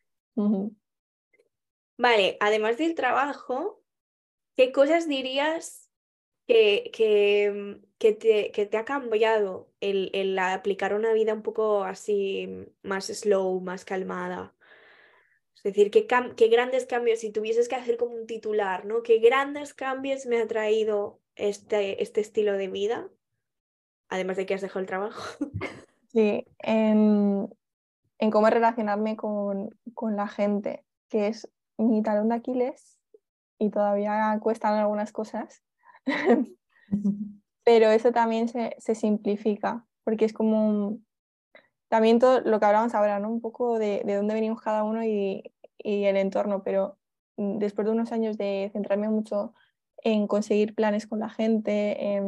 Vale, además del trabajo, ¿qué cosas dirías que, que, que, te, que te, ha cambiado el, el aplicar una vida un poco así más slow, más calmada? Es decir, qué, qué grandes cambios, si tuvieses que hacer como un titular, ¿no? ¿Qué grandes cambios me ha traído este, este estilo de vida? Además de que has dejado el trabajo. *laughs* Sí, en, en cómo relacionarme con, con, la gente, que es mi talón de Aquiles y todavía cuestan algunas cosas. *laughs* Pero eso también se, se simplifica, porque es como también todo lo que hablamos ahora, ¿no? Un poco de, de dónde venimos cada uno y, y, el entorno, pero mm, después de unos años de centrarme mucho en conseguir planes con la gente,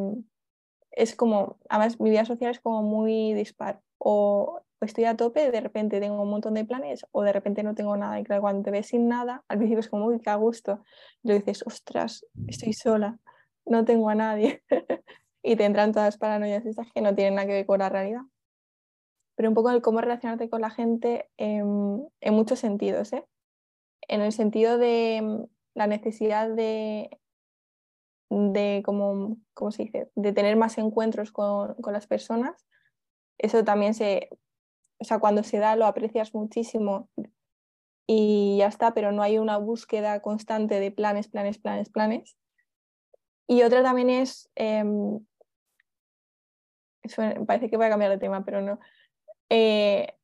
es como, además mi vida social es como muy dispar, o estoy a tope, de repente tengo un montón de planes, o de repente no tengo nada, y claro, cuando te ves sin nada, al principio es como, uy, qué a gusto, y luego dices, ostras, estoy sola, no tengo a nadie, *laughs* y te entran todas las paranoias estas que no tienen nada que ver con la realidad pero un poco el cómo relacionarte con la gente en, muchos sentidos. ¿eh? En el sentido de mm, la necesidad de, de como, ¿cómo se dice? de tener más encuentros con, con, las personas. Eso también se, o sea, cuando se da lo aprecias muchísimo y ya está, pero no hay una búsqueda constante de planes, planes, planes, planes. Y otra también es, em, parece que voy a cambiar de tema, pero no, eh,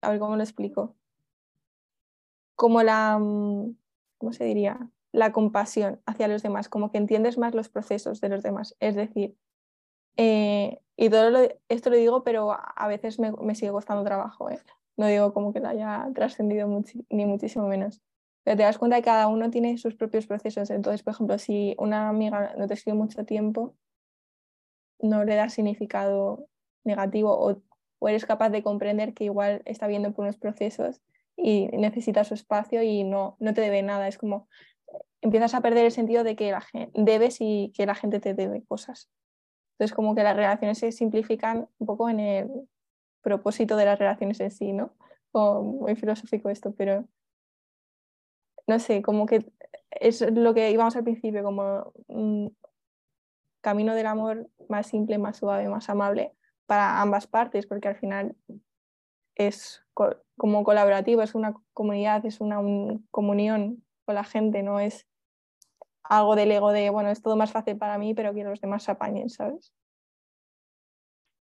a ver cómo lo explico, como la, mm, ¿cómo se diría? La compasión hacia los demás, como que entiendes más los procesos de los demás. Es decir, eh, y todo esto lo digo, pero a veces me, sigue costando trabajo. ¿eh? No digo como que lo haya trascendido ni muchísimo menos. Pero te das cuenta que cada uno tiene sus propios procesos. Entonces, por ejemplo, si una amiga no te escribe mucho tiempo, no le da significado negativo o o eres capaz de comprender que igual está viendo por unos procesos y necesita su espacio y no, no te debe nada. Es como empiezas a perder el sentido de que la gente, debes y que la gente te debe cosas. Entonces como que las relaciones se simplifican un poco en el propósito de las relaciones en sí, ¿no? muy filosófico esto, pero no sé, como que es lo que íbamos al principio, como un camino del amor más simple, más suave, más amable, para ambas partes, porque al final es como colaborativo, es una comunidad, es una comunión con la gente, no es algo del ego de, bueno, es todo más fácil para mí, pero que los demás se apañen, ¿sabes?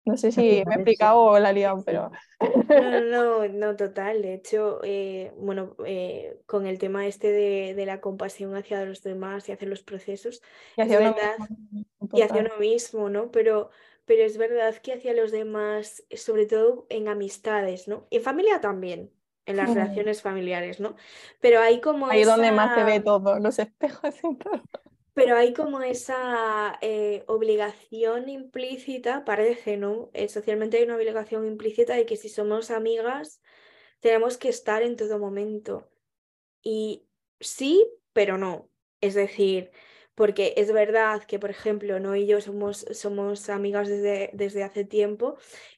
No sé si me he explicado o la he liado, pero... *laughs* No, no, no, total. De hecho, eh, bueno, eh, con el tema este de, la compasión hacia los demás y hacia los procesos, y hacia, uno, mismo, y hacia uno mismo, ¿no? Pero, pero es verdad que hacia los demás, sobre todo en amistades, ¿no? En familia también, en las relaciones familiares, ¿no? Pero hay como Ahí donde más se ve todo, los espejos y todo. Pero hay como esa eh, obligación implícita, parece, ¿no? Eh, socialmente hay una obligación implícita de que si somos amigas tenemos que estar en todo momento. Y sí, pero no. Es decir, porque es verdad que, por ejemplo, no y yo somos, somos amigas desde, desde hace tiempo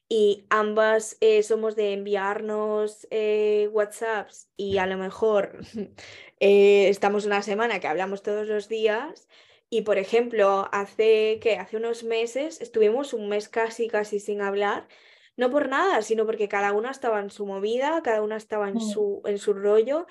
y ambas eh, somos de enviarnos eh, WhatsApps y a lo mejor *laughs* eh, estamos una semana que hablamos todos los días y por ejemplo hace que hace unos meses estuvimos un mes casi casi sin hablar no por nada sino porque cada una estaba en su movida cada una estaba en mm. su en su rollo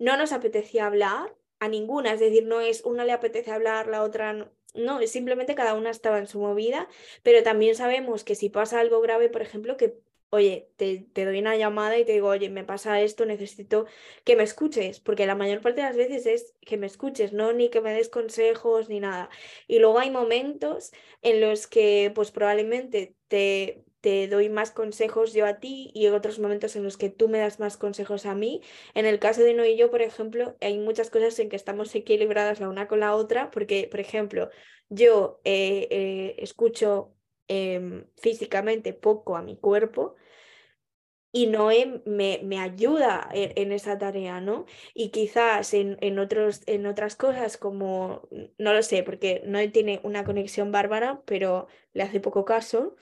no nos apetecía hablar a ninguna es decir no es una le apetece hablar la otra no no, es simplemente cada una estaba en su movida, pero también sabemos que si pasa algo grave, por ejemplo, que, oye, te, te, doy una llamada y te digo, oye, me pasa esto, necesito que me escuches, porque la mayor parte de las veces es que me escuches, no ni que me des consejos ni nada. Y luego hay momentos en los que, pues probablemente te te doy más consejos yo a ti y en otros momentos en los que tú me das más consejos a mí. En el caso de No y yo, por ejemplo, hay muchas cosas en que estamos equilibradas la una con la otra, porque, por ejemplo, yo eh, eh, escucho em, físicamente poco a mi cuerpo y Noé me, me ayuda en, esa tarea, ¿no? Y quizás en, en, otros, en otras cosas como, no lo sé, porque Noé tiene una conexión bárbara, pero le hace poco caso.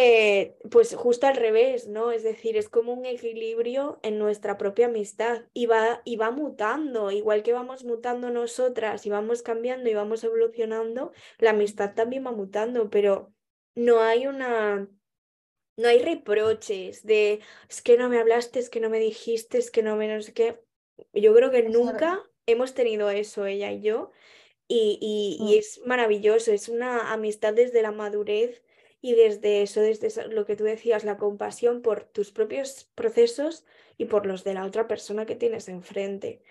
Eh, pues justo al revés, ¿no? Es decir, es como un equilibrio en nuestra propia amistad y va, y va mutando, igual que vamos mutando nosotras y vamos cambiando y vamos evolucionando, la amistad también va mutando, pero no hay una, no hay reproches de, es que no me hablaste, es que no me dijiste, es que no me no sé qué. Yo creo que nunca hemos tenido eso, ella y yo, y, y, y mm. es maravilloso, es una amistad desde la madurez y desde eso, desde lo que tú decías, la compasión por tus propios procesos y por los de la otra persona que tienes enfrente.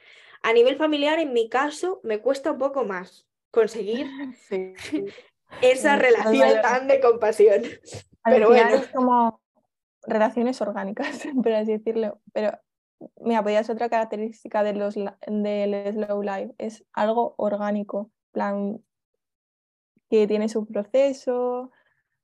A nivel familiar, en mi caso, me cuesta un poco más conseguir *laughs* esa relación tan de compasión. *laughs* Pero bueno. Es como relaciones orgánicas, *laughs* por así decirlo. Pero mira, pues es otra característica de los, del slow life, es algo orgánico, plan que tiene su proceso,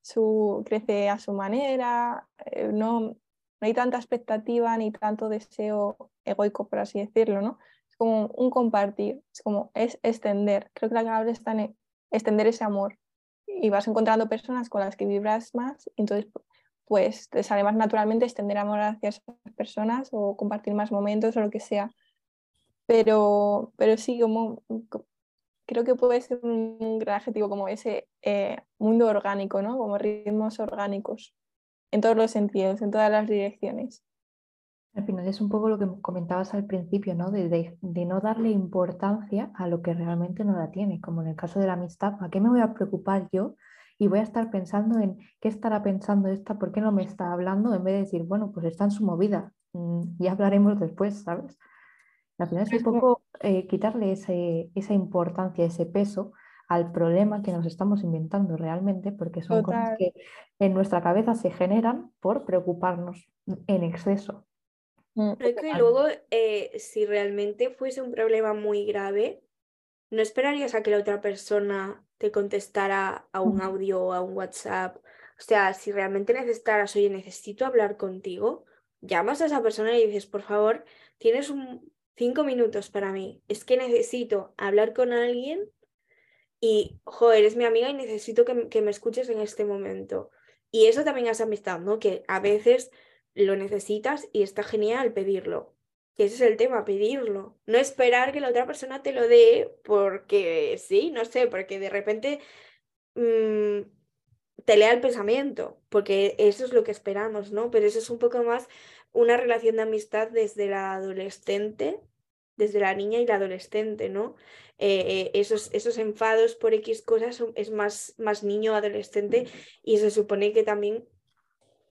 su, crece a su manera, eh, no, no hay tanta expectativa ni tanto deseo egoico, por así decirlo, ¿no? Es como un compartir, es como es extender. Creo que la clave está en extender ese amor y vas encontrando personas con las que vibras más, y entonces pues te sale más naturalmente extender amor hacia esas personas o compartir más momentos o lo que sea. Pero, pero sí, como, creo que puede ser un gran adjetivo como ese eh, mundo orgánico, ¿no? Como ritmos orgánicos, en todos los sentidos, en todas las direcciones. Al final es un poco lo que comentabas al principio, ¿no? De, de, no darle importancia a lo que realmente no la tiene, como en el caso de la amistad, ¿a qué me voy a preocupar yo? Y voy a estar pensando en qué estará pensando esta, por qué no me está hablando, en vez de decir, bueno, pues está en su movida, mm, ya hablaremos después, ¿sabes? Al final es un poco eh, quitarle ese, esa importancia, ese peso al problema que nos estamos inventando realmente, porque son cosas que en nuestra cabeza se generan por preocuparnos en exceso. Mm. Creo que luego, eh, si realmente fuese un problema muy grave, no esperarías a que la otra persona te contestara a un audio o a un WhatsApp. O sea, si realmente necesitaras, oye, necesito hablar contigo, llamas a esa persona y dices, por favor, tienes un cinco minutos para mí. Es que necesito hablar con alguien y, joder, eres mi amiga y necesito que, me escuches en este momento. Y eso también es amistad, ¿no? Que a veces lo necesitas y está genial pedirlo. Que ese es el tema, pedirlo. No esperar que la otra persona te lo dé porque sí, no sé, porque de repente mm, te lea el pensamiento, porque eso es lo que esperamos, ¿no? Pero eso es un poco más una relación de amistad desde la adolescente desde la niña y la adolescente, ¿no? Eh, esos, esos enfados por X cosas es más, más niño adolescente y se supone que también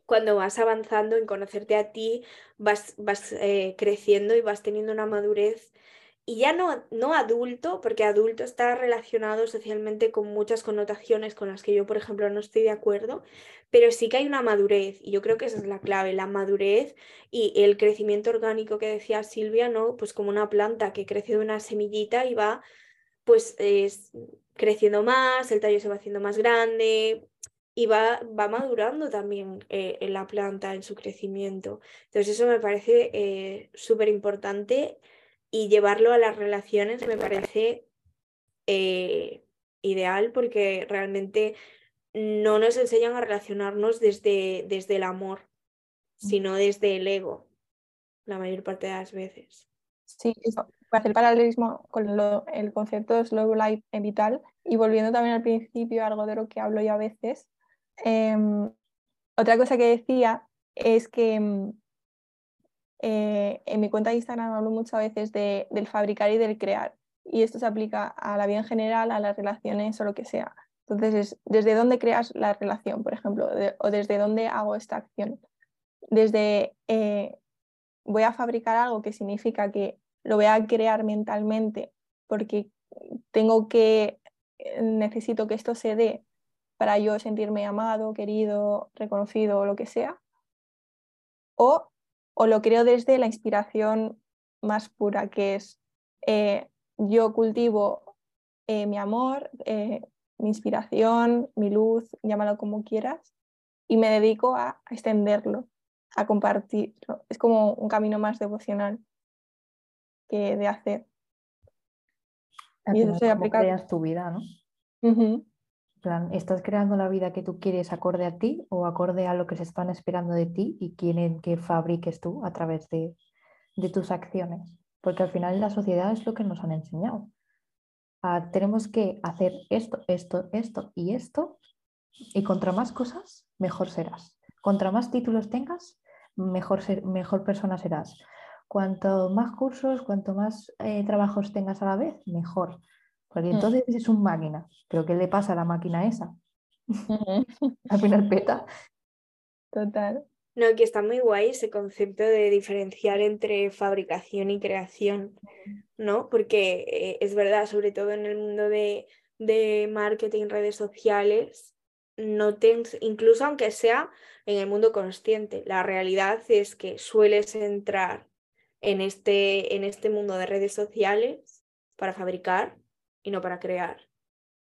cuando vas avanzando en conocerte a ti, vas, vas eh, creciendo y vas teniendo una madurez y ya no, no adulto, porque adulto está relacionado socialmente con muchas connotaciones con las que yo, por ejemplo, no estoy de acuerdo, pero sí que hay una madurez, y yo creo que esa es la clave, la madurez y el crecimiento orgánico que decía Silvia, ¿no? Pues como una planta que crece de una semillita y va, pues, es, creciendo más, el tallo se va haciendo más grande, y va, va madurando también eh, en la planta en su crecimiento. Entonces eso me parece eh, súper importante y llevarlo a las relaciones me parece eh, ideal porque realmente no nos enseñan a relacionarnos desde, desde el amor, mm. sino desde el ego, la mayor parte de las veces. Sí, para hacer paralelismo con el concepto de slow life en vital y volviendo también al principio, algo de lo que hablo yo a veces, em, otra cosa que decía es que em, eh, en mi cuenta de Instagram hablo muchas veces de, del fabricar y del crear. Y esto se aplica a la vida en general, a las relaciones o lo que sea. Entonces, es desde dónde creas la relación, por ejemplo, o desde dónde hago esta acción. Desde eh, voy a fabricar algo que significa que lo voy a crear mentalmente porque tengo que, eh, necesito que esto se dé para yo sentirme amado, querido, reconocido o lo que sea. O o lo creo desde la inspiración más pura, que es eh, yo cultivo eh, mi amor, eh, mi inspiración, mi luz, llámalo como quieras, y me dedico a, extenderlo, a compartirlo. Es como un camino más devocional que de hacer. y eso se aplica. creas tu vida, ¿no? ¿Estás creando la vida que tú quieres acorde a ti o acorde a lo que se están esperando de ti y quieren que fabriques tú a través de, tus acciones? Porque al final la sociedad es lo que nos han enseñado. Ah, tenemos que hacer esto, esto, esto y esto y contra más cosas, mejor serás. Contra más títulos tengas, mejor, mejor persona serás. Cuanto más cursos, cuanto más eh, trabajos tengas a la vez, mejor. Porque mm. entonces es un máquina. ¿Pero qué le pasa a la máquina esa? *laughs* Al final peta. Total. No, que está muy guay ese concepto de diferenciar entre fabricación y creación, ¿no? Porque eh, es verdad, sobre todo en el mundo de, de marketing, redes sociales, no te, incluso aunque sea en el mundo consciente, la realidad es que sueles entrar en este, en este mundo de redes sociales para fabricar y no para crear.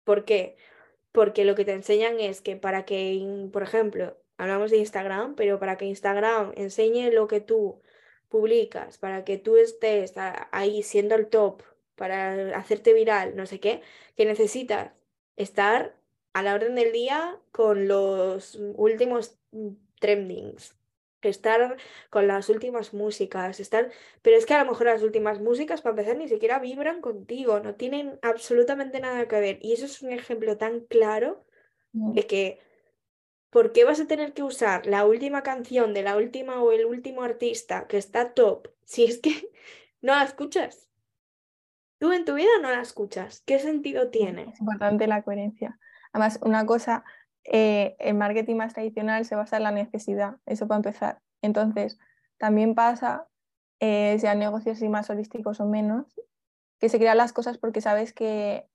¿Por qué? Porque lo que te enseñan es que para que, por ejemplo, hablamos de Instagram, pero para que Instagram enseñe lo que tú publicas, para que tú estés ahí siendo el top, para hacerte viral, no sé qué, que necesitas estar a la orden del día con los últimos trendings, estar con las últimas músicas, estar... pero es que a lo mejor las últimas músicas, para empezar, ni siquiera vibran contigo, no tienen absolutamente nada que ver. Y eso es un ejemplo tan claro mm. de que, ¿por qué vas a tener que usar la última canción de la última o el último artista que está top *laughs* si es que no la escuchas? Tú en tu vida no la escuchas. ¿Qué sentido tiene? Es importante la coherencia. Además, una cosa eh, el marketing más tradicional se basa en la necesidad, eso para empezar. Entonces, también pasa, eh, sean negocios y más holísticos o menos, que se crean las cosas porque sabes que,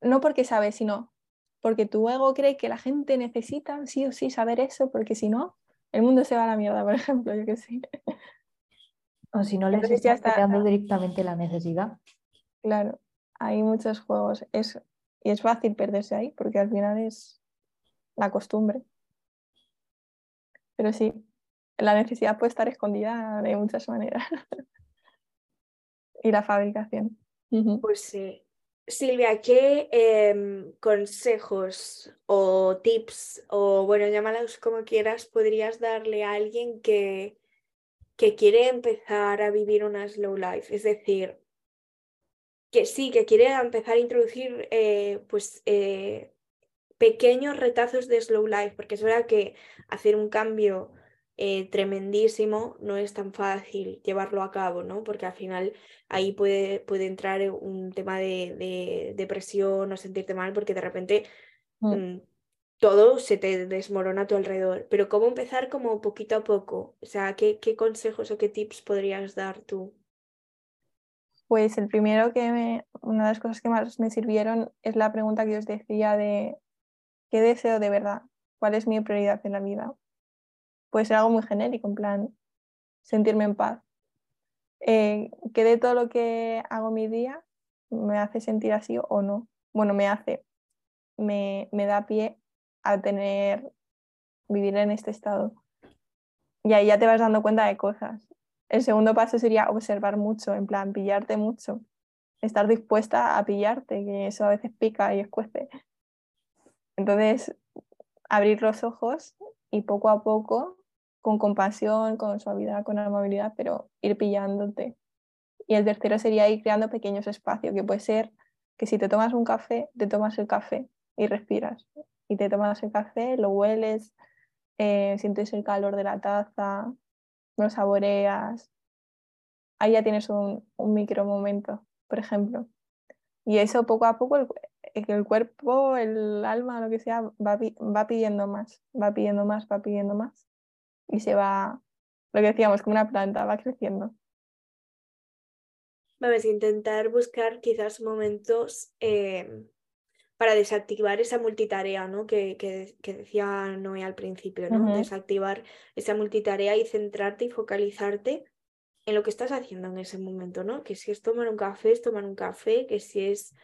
no porque sabes, sino porque tu ego cree que la gente necesita sí o sí saber eso, porque si no, el mundo se va a la mierda, por *laughs* ejemplo, yo que sé. O si no les estás creando directamente la necesidad. Claro, hay muchos juegos, es, y es fácil perderse ahí, porque al final es la costumbre. Pero sí, la necesidad puede estar escondida de muchas maneras. *laughs* y la fabricación. Pues sí. Silvia, ¿qué em, consejos o tips o bueno, llámalos como quieras, podrías darle a alguien que, que quiere empezar a vivir una slow life? Es decir, que sí, que quiere empezar a introducir eh, pues eh, pequeños retazos de slow life, porque es verdad que hacer un cambio eh, tremendísimo, no es tan fácil llevarlo a cabo, ¿no? Porque al final ahí puede, puede entrar un tema de, depresión o sentirte mal porque de repente mm. Mm, todo se te desmorona a tu alrededor. Pero ¿cómo empezar como poquito a poco? O sea, ¿qué, qué consejos o qué tips podrías dar tú? Pues el primero que me, una de las cosas que más me sirvieron es la pregunta que os decía de ¿qué deseo de verdad? ¿Cuál es mi prioridad en la vida? Puede ser algo muy genérico, en plan sentirme en paz. Eh, ¿Qué de todo lo que hago mi día me hace sentir así o no? Bueno, me hace, me, me da pie a tener, vivir en este estado. Y ahí ya te vas dando cuenta de cosas. El segundo paso sería observar mucho, en plan, pillarte mucho. Estar dispuesta a pillarte, que eso a veces pica y escuece. Entonces, abrir los ojos y poco a poco, con compasión, con suavidad, con amabilidad, pero ir pillándote. Y el tercero sería ir creando pequeños espacios, que puede ser que si te tomas un café, te tomas el café y respiras. Y te tomas el café, lo hueles, eh, sientes el calor de la taza, lo saboreas. Ahí ya tienes un, un micro momento, por ejemplo. Y eso poco a poco el cuerpo, el alma, lo que sea, va, va pidiendo más, va pidiendo más, va pidiendo más. Y se va, lo que decíamos, como una planta, va creciendo. Vamos, intentar buscar quizás momentos em, para desactivar esa multitarea, ¿no? Que, que, decía Noé al principio, ¿no? Desactivar esa multitarea y centrarte y focalizarte en lo que estás haciendo en ese momento, ¿no? Que si es tomar un café, es tomar un café, que si es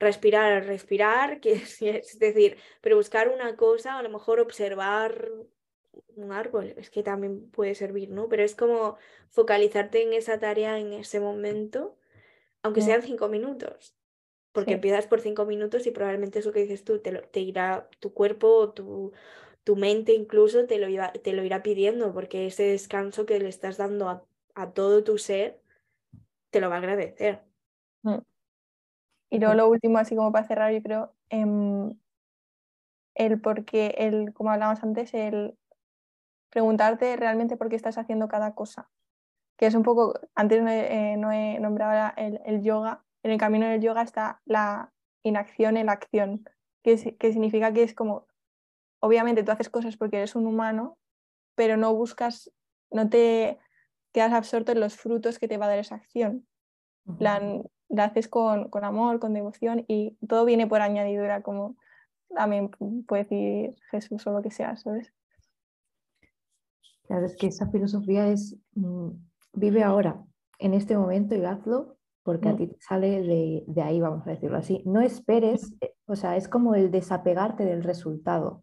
respirar, respirar, *laughs* que es, decir, pero buscar una cosa, a lo mejor observar un árbol, es que también puede servir, ¿no? Pero es como focalizarte en esa tarea en ese momento, aunque sean cinco minutos, porque empiezas por cinco minutos y probablemente eso que dices tú te, te irá tu cuerpo, tu, tu mente incluso te lo, te lo irá pidiendo, porque ese descanso que le estás dando a, todo tu ser te lo va a agradecer. Mm. Y luego lo último, así como para cerrar, yo creo, em, el por qué, el, como hablábamos antes, el preguntarte realmente por qué estás haciendo cada cosa. Que es un poco, antes no he, eh, nombrado el, el yoga, en el camino del yoga está la inacción en la acción, que, que significa que es como, obviamente tú haces cosas porque eres un humano, pero no buscas, no te quedas absorto en los frutos que te va a dar esa acción. plan, la haces con, con, amor, con devoción y todo viene por añadidura, como también puede decir Jesús o lo que sea, ¿sabes? Claro, es que esa filosofía es mm, vive ahora, en este momento y hazlo porque a mm. ti te sale de, de, ahí, vamos a decirlo así. No esperes, eh, o sea, es como el desapegarte del resultado.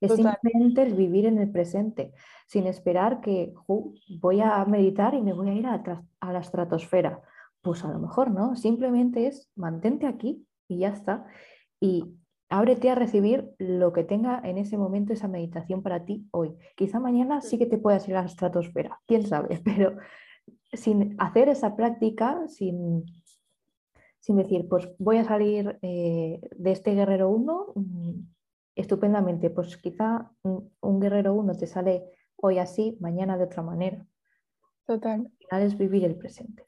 Es simplemente el vivir en el presente, sin esperar que voy a meditar y me voy a ir a, a la estratosfera. Pues a lo mejor no, simplemente es mantente aquí y ya está. Y ábrete a recibir lo que tenga en ese momento esa meditación para ti hoy. Quizá mañana sí que te puedas ir a la estratosfera, quién sabe, *laughs* pero sin hacer esa práctica, sin, sin decir, pues voy a salir eh, de este guerrero 1 mm, estupendamente, pues quizá un, guerrero 1 te sale hoy así, mañana de otra manera. Total. Al final es vivir el presente.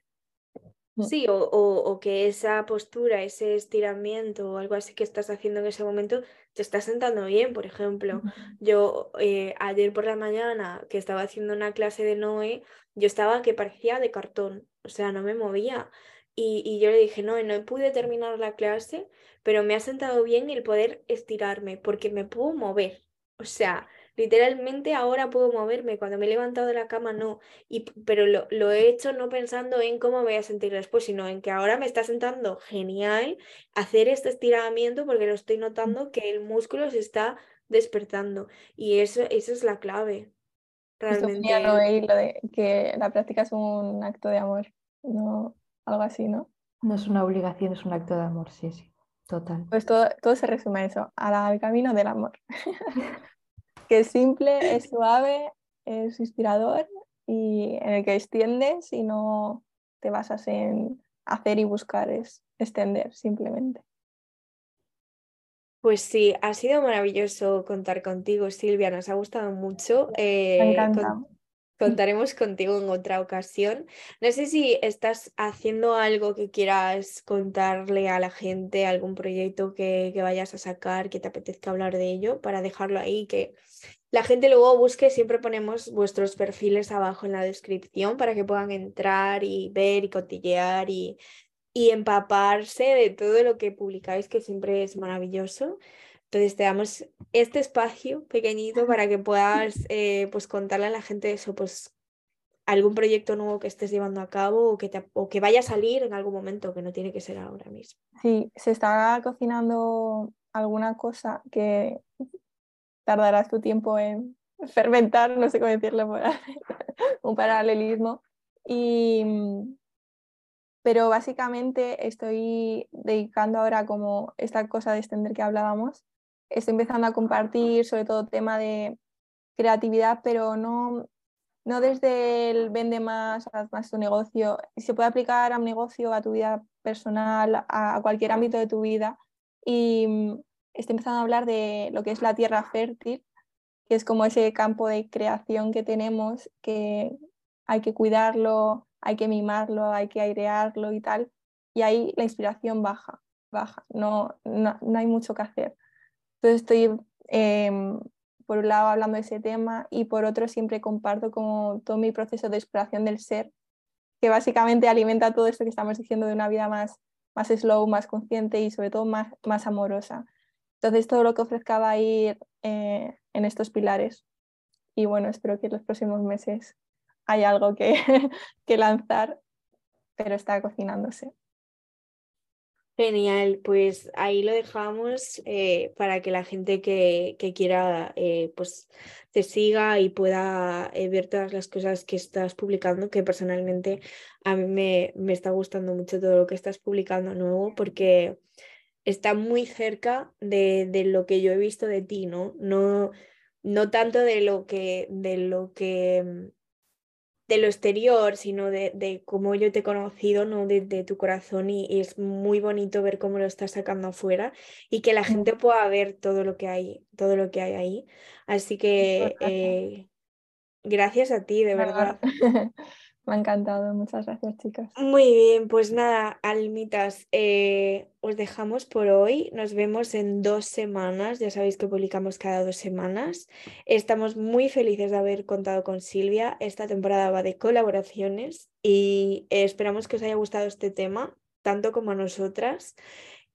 Mm. Sí, o, que esa postura, ese estiramiento o algo así que estás haciendo en ese momento te está sentando bien. Por ejemplo, yo eh, ayer por la mañana que estaba haciendo una clase de Noé, yo estaba que parecía de cartón, o sea, no me movía. Y, y yo le dije, no, no pude terminar la clase, pero me ha sentado bien el poder estirarme porque me puedo mover. O sea, Literalmente ahora puedo moverme, cuando me he levantado de la cama no, y, pero lo, lo he hecho no pensando en cómo me voy a sentir después, sino en que ahora me está sentando genial hacer este estiramiento porque lo estoy notando que el músculo se está despertando y eso, eso es la clave. Realmente. lo de que la práctica es un acto de amor, no algo así, ¿no? No es una obligación, es un acto de amor, sí, sí, total. Pues todo, todo se resume a eso, al camino del amor. *laughs* que es simple, es suave, es inspirador y en el que extiendes y no te basas en hacer y buscar, es extender simplemente. Pues sí, ha sido maravilloso contar contigo, Silvia, nos ha gustado mucho. Me Eh, encanta. con- contaremos contigo en otra ocasión. No sé si estás haciendo algo que quieras contarle a la gente, algún proyecto que, que vayas a sacar, que te apetezca hablar de ello, para dejarlo ahí, que la gente luego busque, siempre ponemos vuestros perfiles abajo en la descripción para que puedan entrar y ver y cotillear y, y empaparse de todo lo que publicáis, que siempre es maravilloso. Entonces te damos este espacio pequeñito para que puedas eh, pues contarle a la gente eso, pues algún proyecto nuevo que estés llevando a cabo o que, te- o que vaya a salir en algún momento, que no tiene que ser ahora mismo. Sí, se está cocinando alguna cosa que tardarás tu tiempo en fermentar, no sé cómo decirlo, *laughs* un paralelismo. Y, mm, pero básicamente estoy dedicando ahora como esta cosa de extender que hablábamos, estoy empezando a compartir sobre todo tema de creatividad, pero no, no desde el vende más, haz más tu negocio. Se puede aplicar a un negocio, a tu vida personal, a, cualquier ámbito de tu vida. Y mm, estoy empezando a hablar de lo que es la tierra fértil, que es como ese campo de creación que tenemos, que hay que cuidarlo, hay que mimarlo, hay que airearlo y tal. Y ahí la inspiración baja, baja, no, no, no hay mucho que hacer. Entonces estoy, em, por un lado, hablando de ese tema y por otro siempre comparto como todo mi proceso de exploración del ser, que básicamente alimenta todo esto que estamos diciendo de una vida más, más slow, más consciente y sobre todo más, más amorosa. Entonces todo lo que ofrezca va a ir eh, en estos pilares. Y bueno, espero que en los próximos meses haya algo que, *laughs* que lanzar, pero está cocinándose. Genial, pues ahí lo dejamos eh, para que la gente que, que quiera eh, pues te siga y pueda eh, ver todas las cosas que estás publicando, que personalmente a mí me, me está gustando mucho todo lo que estás publicando nuevo porque está muy cerca de, de lo que yo he visto de ti, ¿no? No, no tanto de lo que, de lo que de lo exterior, sino de, de cómo yo te he conocido, ¿no? De, de tu corazón y, y es muy bonito ver cómo lo estás sacando afuera y que la gente pueda ver todo lo que hay, todo lo que hay ahí. Así que eh, gracias a ti, de verdad. *laughs* Me ha encantado, muchas gracias chicas. Muy bien, pues nada, almitas, eh, os dejamos por hoy. Nos vemos en dos semanas. Ya sabéis que publicamos cada dos semanas. Estamos muy felices de haber contado con Silvia. Esta temporada va de colaboraciones y esperamos que os haya gustado este tema, tanto como a nosotras.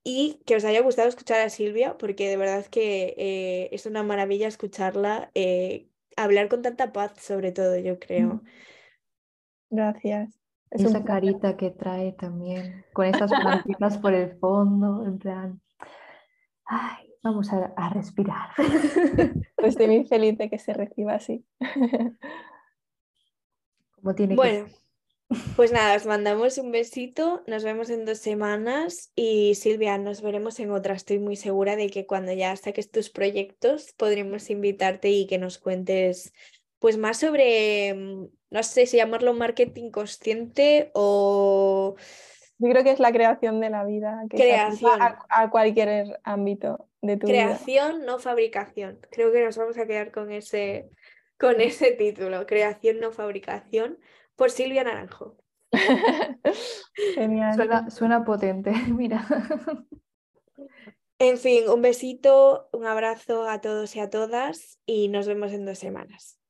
Y que os haya gustado escuchar a Silvia, porque de verdad que eh, es una maravilla escucharla, eh, hablar con tanta paz, sobre todo, yo creo. Gracias. Es esa carita que trae también, con esas plantitas por el fondo, en plan, ay, vamos a, a respirar. *laughs* Pues estoy muy feliz de que se reciba así. *laughs* Como tiene bueno, que pues nada, os mandamos un besito, nos vemos en dos semanas y Silvia, nos veremos en otra. Estoy muy segura de que cuando ya saques tus proyectos podremos invitarte y que nos cuentes pues más sobre, no sé si llamarlo marketing consciente o... Yo creo que es la creación de la vida, que creación. A, a, cualquier ámbito de tu creación, vida. no fabricación. Creo que nos vamos a quedar con ese, con ese título, creación, no fabricación, por Silvia Naranjo. *laughs* Genial. Suena, suena potente, *laughs* mira. En fin, un besito, un abrazo a todos y a todas y nos vemos en dos semanas.